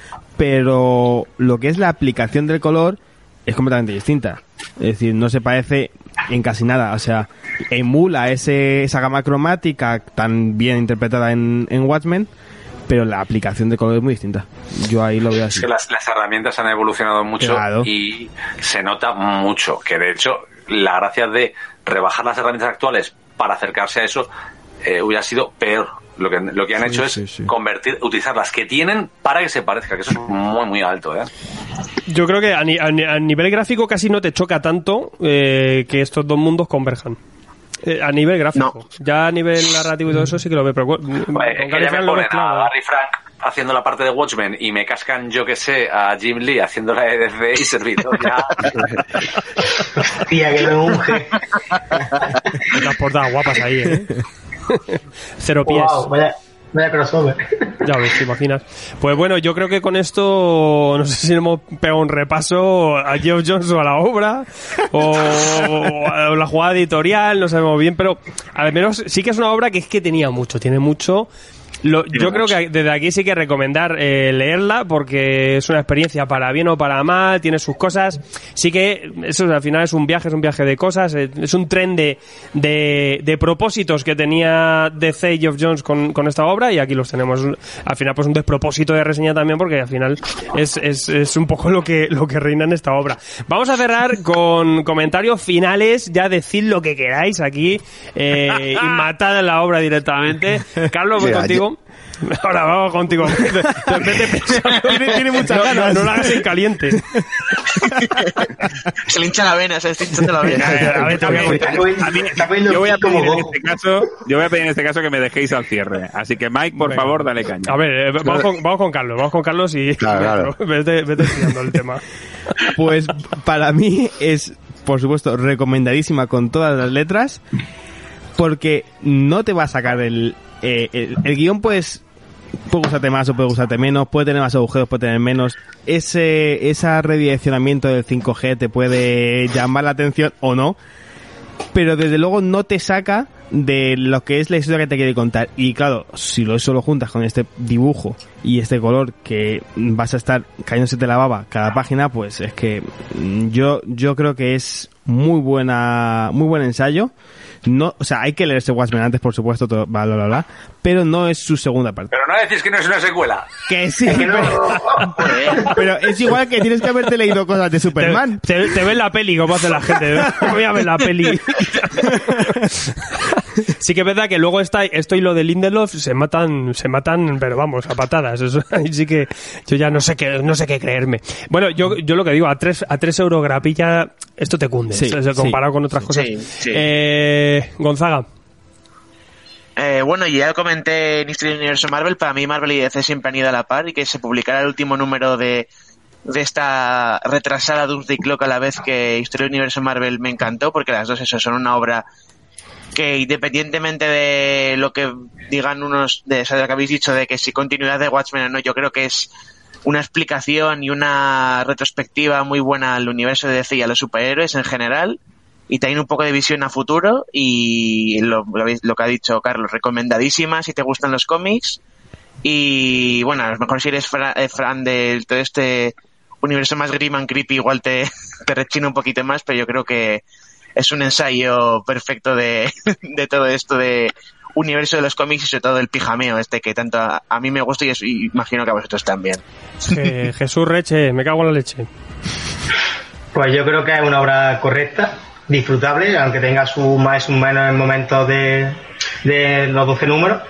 pero lo que es la aplicación del color es completamente distinta. Es decir, no se parece en casi nada. O sea, emula ese, esa gama cromática tan bien interpretada en, en Watchmen, pero la aplicación de color es muy distinta. Yo ahí lo veo Es así. que las, las herramientas han evolucionado mucho Claro. y se nota mucho que de hecho la gracia de rebajar las herramientas actuales para acercarse a eso eh, hubiera sido peor. Lo que, lo que han Sí, hecho sí, es sí. convertir, utilizar las que tienen para que se parezca, que eso es muy, muy alto. ¿eh? Yo creo que a, ni- a ni- a nivel gráfico casi no te choca tanto eh, que estos dos mundos converjan. Eh, a nivel gráfico. Ya a nivel narrativo y todo eso sí que lo veo. Pero, Joder, con Gary ya me Frank lo a. Gary Frank haciendo la parte de Watchmen y me cascan, yo que sé, a Jim Lee haciendo la de DC y servidor. Ya, Tía, que me unge. Las portadas guapas ahí, ¿eh? Cero pies. Wow, vaya, vaya crossover. Ya ves, te imaginas. Pues bueno, yo creo que con esto, no sé si hemos pegado un repaso a Geoff Jones o a la obra, o, o a la jugada editorial, no sabemos bien, pero al menos sí que es una obra que es que tenía mucho, tiene mucho. Lo- yo creo que desde aquí sí que recomendar eh, leerla porque es una experiencia para bien o para mal, tiene sus cosas. Sí que eso al final es un viaje, es un viaje de cosas, eh, es un tren de, de, de propósitos que tenía DC y of Jones con, con esta obra y aquí los tenemos. Al final pues un despropósito de reseña también porque al final es, es, es un poco lo que, lo que reina en esta obra. Vamos a cerrar con comentarios finales, ya decid lo que queráis aquí eh, y matad la obra directamente. Carlos, voy Mira, contigo. Ahora vamos contigo. Tiene- tiene muchas No, ganas. No, lo hagas en caliente. Se le hincha la vena, se le hinchando la vena. A ver, Yo voy a pedir en este caso, yo voy a pedir en este caso que me dejéis al cierre. Así que Mike, por Venga. favor, dale caña. A ver, eh, vamos con, vamos con Carlos. Vamos con Carlos y Claro, claro. vete, vete estudiando el tema. Pues para mí es, por supuesto, recomendadísima con todas las letras, porque no te va a sacar el... eh, el, el guion pues puede gustarte más o puede gustarte menos, puede tener más agujeros, puede tener menos. Ese, ese redireccionamiento del 5G te puede llamar la atención o no, pero desde luego no te saca de lo que es la historia que te quiere contar. Y claro, si lo eso lo juntas con este dibujo y este color que vas a estar cayéndose de la baba cada página, pues es que mm, yo, yo creo que es muy buena, muy buen ensayo. No, o sea, hay que leerse Watchmen antes, por supuesto, todo, bla, bla, bla, bla, pero no es su segunda parte. pero no decís que no es una secuela. Que sí, Que no. pero, pero es igual que tienes que haberte leído cosas de Superman. Te, te, te ves la peli, como hace la gente. Voy a ver la peli. sí que es verdad que luego está esto y lo de Lindelof se matan, se matan, pero vamos, a patadas. Eso, ahí sí que yo ya no sé qué, no sé qué creerme. Bueno, yo, yo lo que digo, a tres, a tres euros grapilla, esto te cunde, Sí, comparado con otras cosas. Sí, sí. Eh, Gonzaga. Eh, bueno, y ya lo comenté en History Universo Marvel, para mí Marvel y DC siempre han ido a la par y que se publicara el último número de, de esta retrasada Doomsday Clock a la vez que Historia Universo Marvel me encantó porque las dos eso son una obra que independientemente de lo que digan unos de, o de lo que habéis dicho de que si continuidad de Watchmen o no, yo creo que es una explicación y una retrospectiva muy buena al universo de DC y a los superhéroes en general y también un poco de visión a futuro y lo, lo, que ha dicho Carlos, recomendadísima si te gustan los cómics y bueno, a lo mejor si eres fra- eh, fan de todo este universo más grim and creepy igual te, te rechina un poquito más, pero yo creo que es un ensayo perfecto de, de todo esto de universo de los cómics y sobre todo el pijameo este que tanto a, a mí me gusta y, es- y imagino que a vosotros también. Je- Jesús Reche, me cago en la leche. Pues yo creo que es una obra correcta, disfrutable, aunque tenga su más y su menos en momentos de, de los 12 números.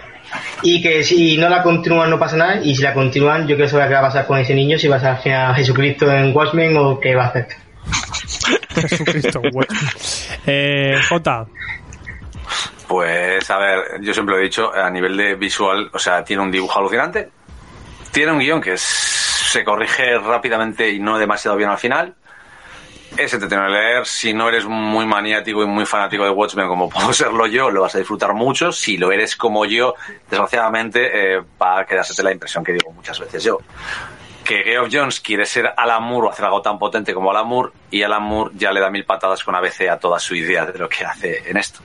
y que si no la continúan no pasa nada y si la continúan yo quiero saber qué va a pasar con ese niño, si va a ser al final Jesucristo en Watchmen o qué va a hacer. Jesucristo, güey. Eh, Jota, Pues, a ver, yo siempre lo he dicho, a nivel de visual, o sea, tiene un dibujo alucinante, tiene un guion que se corrige rápidamente y no demasiado bien al final. Es entretenido de leer. Si no eres muy maniático y muy fanático de Watchmen, como puedo serlo yo, lo vas a disfrutar mucho. Si lo eres como yo, desgraciadamente, eh, va a quedarse la impresión que digo muchas veces yo. Que Geoff Jones quiere ser Alan Moore o hacer algo tan potente como Alan Moore, y Alan Moore ya le da mil patadas con ABC a toda su idea de lo que hace en esto.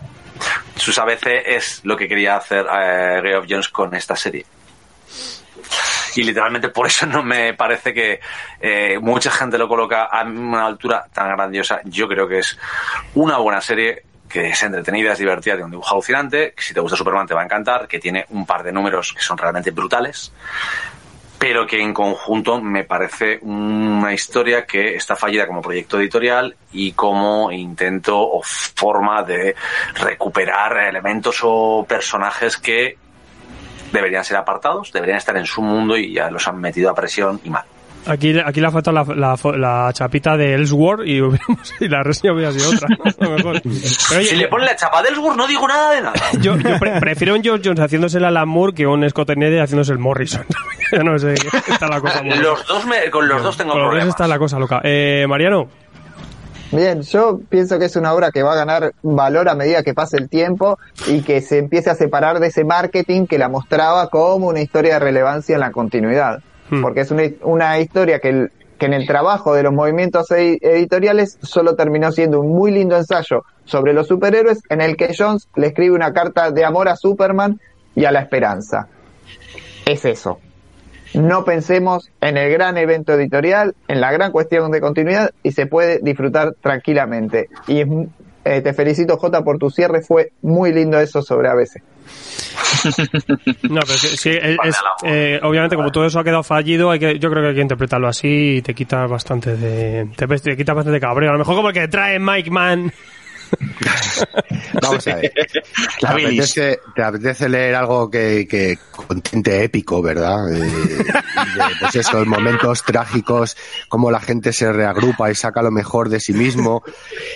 Sus ABC es lo que quería hacer eh, Geoff Jones con esta serie. Y literalmente por eso no me parece que eh, mucha gente lo coloca a una altura tan grandiosa. Yo creo que es una buena serie que es entretenida, es divertida, tiene un dibujo alucinante, que si te gusta Superman te va a encantar, que tiene un par de números que son realmente brutales, pero que en conjunto me parece una historia que está fallida como proyecto editorial y como intento o forma de recuperar elementos o personajes que deberían ser apartados, deberían estar en su mundo y ya los han metido a presión y mal. aquí, aquí le ha faltado la, la, fo- la chapita de Ellsworth y, y la reseña hubiera sido otra. A lo mejor. Pero oye, si le ponen la chapa del Ellsworth no digo nada de nada. yo, yo pre- prefiero un George Jones haciéndose el Alan Moore que un Scott Snyder haciéndose el Morrison. ya no sé, está la cosa muy Los dos me- con los dos tengo Con los dos problemas. está la cosa loca. Eh, Mariano, Bien, yo pienso que es una obra que va a ganar valor a medida que pase el tiempo y que se empiece a separar de ese marketing que la mostraba como una historia de relevancia en la continuidad. Hmm. Porque es una, una historia que, el- que en el trabajo de los movimientos edi- editoriales solo terminó siendo un muy lindo ensayo sobre los superhéroes en el que Jones le escribe una carta de amor a Superman y a la esperanza. Es eso. No pensemos en el gran evento editorial, en la gran cuestión de continuidad y se puede disfrutar tranquilamente. Y es mu- eh, te felicito, Jota, por tu cierre. Fue muy lindo eso sobre ABC. no, pero sí, sí, es- es- eh, obviamente como todo eso ha quedado fallido, hay que, yo creo que hay que interpretarlo así y te quita bastante de, te, te quita bastante cabreo. A lo mejor como el que trae Mike Mann. Vamos a ver. ¿Te apetece, te apetece leer algo que, que con tinte épico, ¿verdad? Eh, de, pues esos momentos trágicos, cómo la gente se reagrupa y saca lo mejor de sí mismo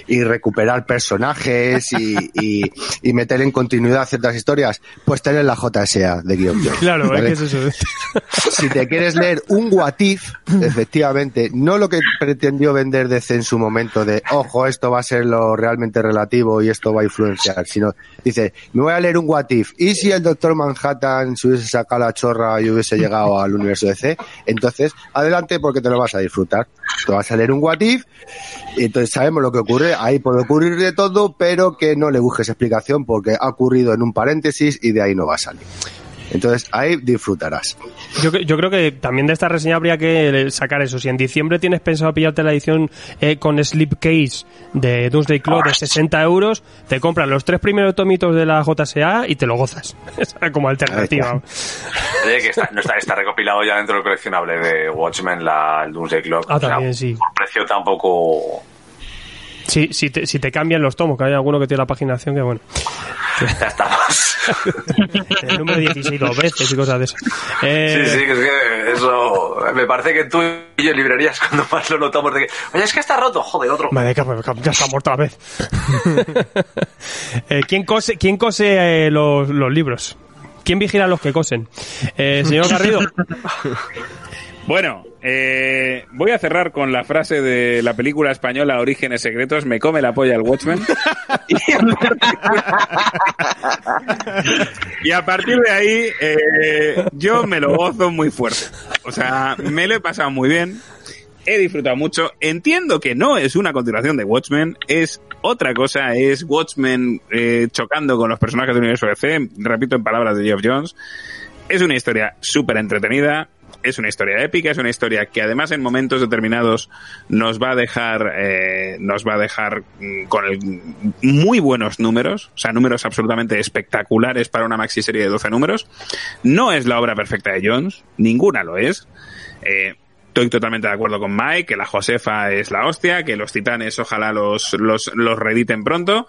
y recuperar personajes y, y, y meter en continuidad ciertas historias, pues tener la JSA de guion. Claro, ¿vale? es que es eso. si te quieres leer un What If, efectivamente, no lo que pretendió vender DC en su momento de, ojo, esto va a ser lo realmente relativo y esto va a influenciar, sino dice, me voy a leer un What If, y si el Doctor Manhattan se hubiese sacado la chorra y hubiese llegado al universo DC, entonces, adelante porque te lo vas a disfrutar. Te vas a leer un What If, y entonces sabemos lo que ocurre, ahí puede ocurrir de todo, pero que no le busques explicación porque ha ocurrido en un paréntesis y de ahí no va a salir. Entonces ahí disfrutarás. Yo, yo creo que también de esta reseña habría que sacar eso. Si en diciembre tienes pensado pillarte la edición eh, con Slipcase de Doomsday Clock de 60 euros, te compras los tres primeros tomitos de la JSA y te lo gozas. Esa como alternativa. Oye, que está, no está, está recopilado ya dentro del coleccionable de Watchmen, la, el Doomsday Clock. Ah, también, sí. Por precio tampoco... Si, si, te, si te cambian los tomos, que hay alguno que tiene la paginación que bueno. Ya estamos. El número 16 dos veces y cosas de esas. Eh, Sí, sí, que es que eso... Me parece que tú y yo en librerías cuando más lo notamos de que... Oye, es que está roto. Joder, otro. Madre que ya está muerto otra vez. Eh, ¿Quién cose, quién cose eh, los, los libros? ¿Quién vigila a los que cosen? Eh, señor Garrido. Bueno, eh, voy a cerrar con la frase de la película española Orígenes Secretos, me come la polla el Watchmen. y a partir de ahí, eh, yo me lo gozo muy fuerte. O sea, me lo he pasado muy bien. He disfrutado mucho. Entiendo que no es una continuación de Watchmen, es otra cosa, es Watchmen eh, chocando con los personajes del universo DC, repito en palabras de Geoff Jones. Es una historia súper entretenida, es una historia épica, es una historia que además en momentos determinados nos va a dejar, eh, nos va a dejar mm, con muy buenos números, o sea, números absolutamente espectaculares para una maxi serie de 12 números. No es la obra perfecta de Jones, ninguna lo es. Eh, Estoy totalmente de acuerdo con Mike, que la Josefa es la hostia, que los titanes ojalá los, los, los reediten pronto,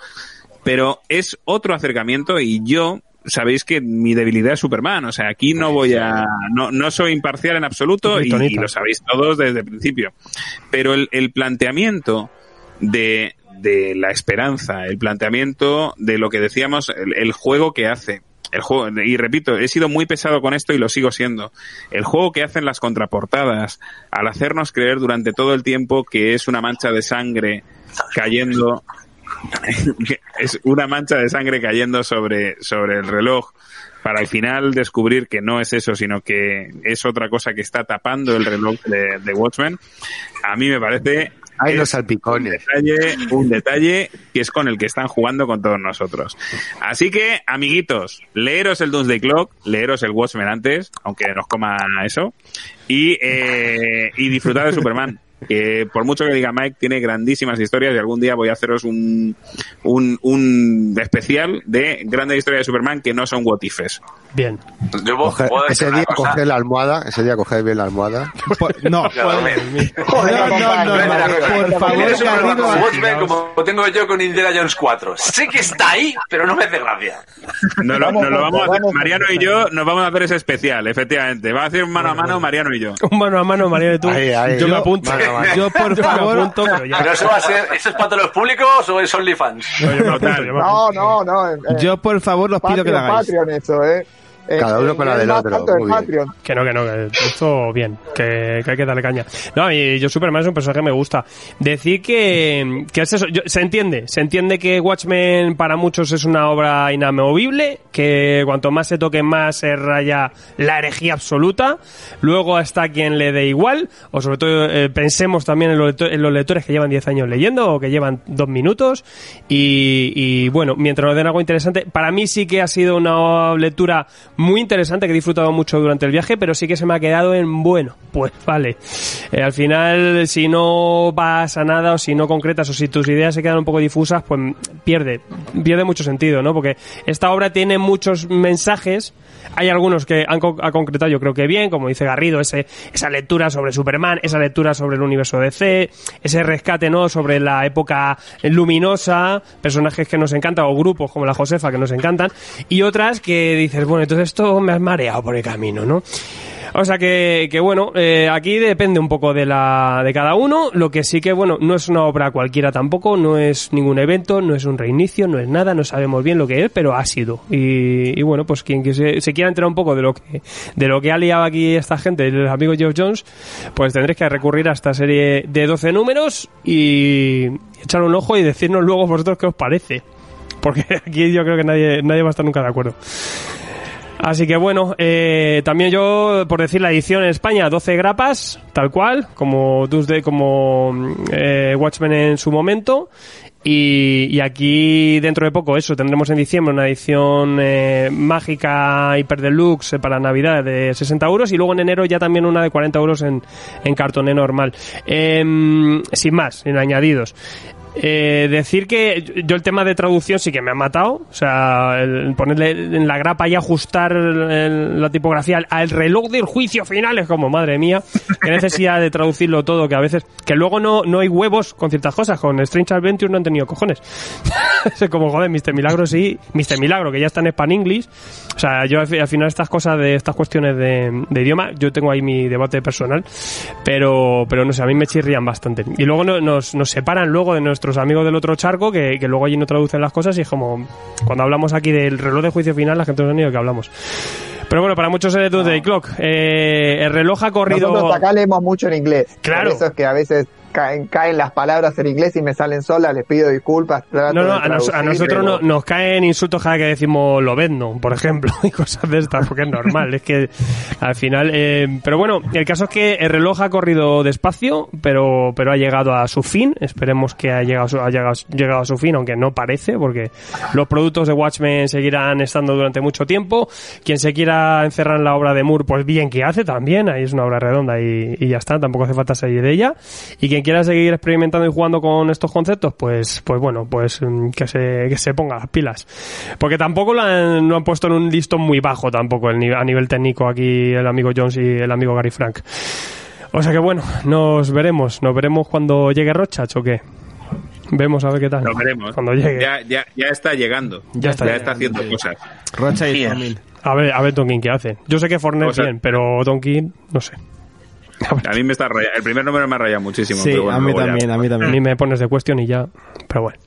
pero es otro acercamiento y yo sabéis que mi debilidad es Superman. O sea, aquí no voy a. No, no soy imparcial en absoluto y, y lo sabéis todos desde el principio. Pero el, el planteamiento de, de la esperanza, el planteamiento de lo que decíamos, el, el juego que hace. El juego, y repito, he sido muy pesado con esto y lo sigo siendo. El juego que hacen las contraportadas, al hacernos creer durante todo el tiempo que es una mancha de sangre cayendo es una mancha de sangre cayendo sobre, sobre el reloj para al final descubrir que no es eso, sino que es otra cosa que está tapando el reloj de, de Watchmen, a mí me parece Hay los salpicones. un detalle, un detalle que es con el que están jugando con todos nosotros. Así que, amiguitos, leeros el Doomsday Clock, leeros el Watchmen antes, aunque nos coma eso, y, eh, y disfrutar de Superman. Que por mucho que diga Mike, tiene grandísimas historias y algún día voy a haceros un, un, un especial de grandes historias de Superman que no son what ifes. Bien. Yo ese día coger la almohada, ese día coger bien la almohada. No, por favor, como tengo yo con Indiana Jones 4. Sé que está ahí, pero no me hace gracia. No, lo- Vamos, nos lo vamos a hacer, vamos. Mariano y yo nos vamos a hacer ese especial, efectivamente. Va a hacer un mano a mano Mariano y yo. Un mano a mano, María de tú. Ahí, ahí. yo me Yo- apunto. mano Yo, por Yo favor, apunto, pero ya. Pero eso va a ser, ¿eso es para todos los públicos o es OnlyFans? No, No, no, no. eh, yo por favor los pido que lo hagáis. Patreon eso, ¿eh? Eh, Cada uno con la es del otro. Que no, que no, que esto bien, que, que hay que darle caña. No, y yo Superman es un personaje que me gusta. Decir que, que es eso, yo- se entiende, se entiende que Watchmen para muchos es una obra inamovible, que cuanto más se toque más se raya la herejía absoluta, luego hasta quien le dé igual, o sobre todo eh, pensemos también en los, lecto- en los lectores que llevan 10 años leyendo o que llevan dos minutos, y, y bueno, mientras nos den algo interesante, para mí sí que ha sido una lectura muy interesante que he disfrutado mucho durante el viaje, pero sí que se me ha quedado en bueno, pues vale. Eh, al final, si no vas a nada o si no concretas o si tus ideas se quedan un poco difusas, pues pierde, pierde mucho sentido, ¿no? Porque esta obra tiene muchos mensajes. Hay algunos que han co- ha concretado, yo creo que bien, como dice Garrido, ese, esa lectura sobre Superman, esa lectura sobre el universo DC, ese rescate, ¿no? Sobre la época luminosa, personajes que nos encantan, o grupos como la Josefa que nos encantan, y otras que dices, bueno, entonces esto me has mareado por el camino, ¿no? O sea que, que bueno, eh, aquí depende un poco de la de cada uno. Lo que sí que, bueno, no es una obra cualquiera tampoco, no es ningún evento, no es un reinicio, no es nada, no sabemos bien lo que es, pero ha sido. Y, y bueno, pues quien se quiera enterar un poco de lo que de lo que ha liado aquí esta gente, los amigos Geoff Jones, pues tendréis que recurrir a esta serie de 12 números y echar un ojo y decirnos luego vosotros qué os parece. Porque aquí yo creo que nadie, nadie va a estar nunca de acuerdo. Así que bueno, eh, también yo, por decir la edición en España, 12 grapas, tal cual, como Tuesday, como eh, Watchmen en su momento. Y, aquí dentro de poco, eso, tendremos en diciembre una edición eh, mágica hiper deluxe eh, para Navidad de 60 euros y luego en enero ya también una de 40 euros en, en cartoné normal. Em, sin más, sin añadidos. Eh, decir que yo el tema de traducción sí que me ha matado. O sea, el ponerle en la grapa y ajustar el- la tipografía al, al reloj del juicio final es como, madre mía, qué necesidad de traducirlo todo, que a veces, que luego no, no hay huevos con ciertas cosas. Con Strange Adventure no han tenido cojones. es como, joder, Mr. Milagro sí, Mr. Milagro, que ya está en Span English. O sea, yo al, al final estas cosas de estas cuestiones de, de idioma, yo tengo ahí mi debate personal, pero, pero no sé, a mí me chirrían bastante. Y luego no- nos, nos separan luego de nuestros amigos del otro charco, que, que luego allí no traducen las cosas y es como, cuando hablamos aquí del reloj de juicio final, la gente no sabe de qué hablamos. Pero bueno, para muchos es Doomsday Clock. Eh, el reloj ha corrido... Nosotros acá leemos mucho en inglés. Claro. Por eso es que a veces caen, caen las palabras en inglés y me salen solas, les pido disculpas. No, no, a, nos- a traducir, nosotros pero- no- nos caen insultos cada que decimos lobezno, por ejemplo, y cosas de estas, porque es normal, es que al final... eh, pero bueno, el caso es que el reloj ha corrido despacio, pero pero ha llegado a su fin, esperemos que ha llegado, ha llegado, llegado a su fin, aunque no parece, porque los productos de Watchmen seguirán estando durante mucho tiempo, quien se quiera encerrar en la obra de Moore, pues bien que hace también, ahí es una obra redonda y, y ya está, tampoco hace falta salir de ella, y quien quiera seguir experimentando y jugando con estos conceptos, pues, pues bueno, pues mm, que se, que se ponga las pilas. Porque tampoco lo han, lo han puesto en un listón muy bajo tampoco el nivel, a nivel técnico aquí el amigo Jones y el amigo Gary Frank. O sea que bueno, nos veremos, nos veremos cuando llegue Rochach o qué. Vemos a ver qué tal. Lo veremos. Cuando llegue. Ya, ya, ya está llegando. Ya está Ya llegando, está haciendo sí. cosas. Rocha y Sí, Tomlin. A ver, a ver Tonkin qué hace. Yo sé que Fortnite O sea- bien, pero Tonkin, no sé. A, A mí me está rayando. El primer número me ha rayado muchísimo. Sí, pero bueno, a mí ya- también, a mí a también. mí me pones de cuestión y ya. Pero bueno.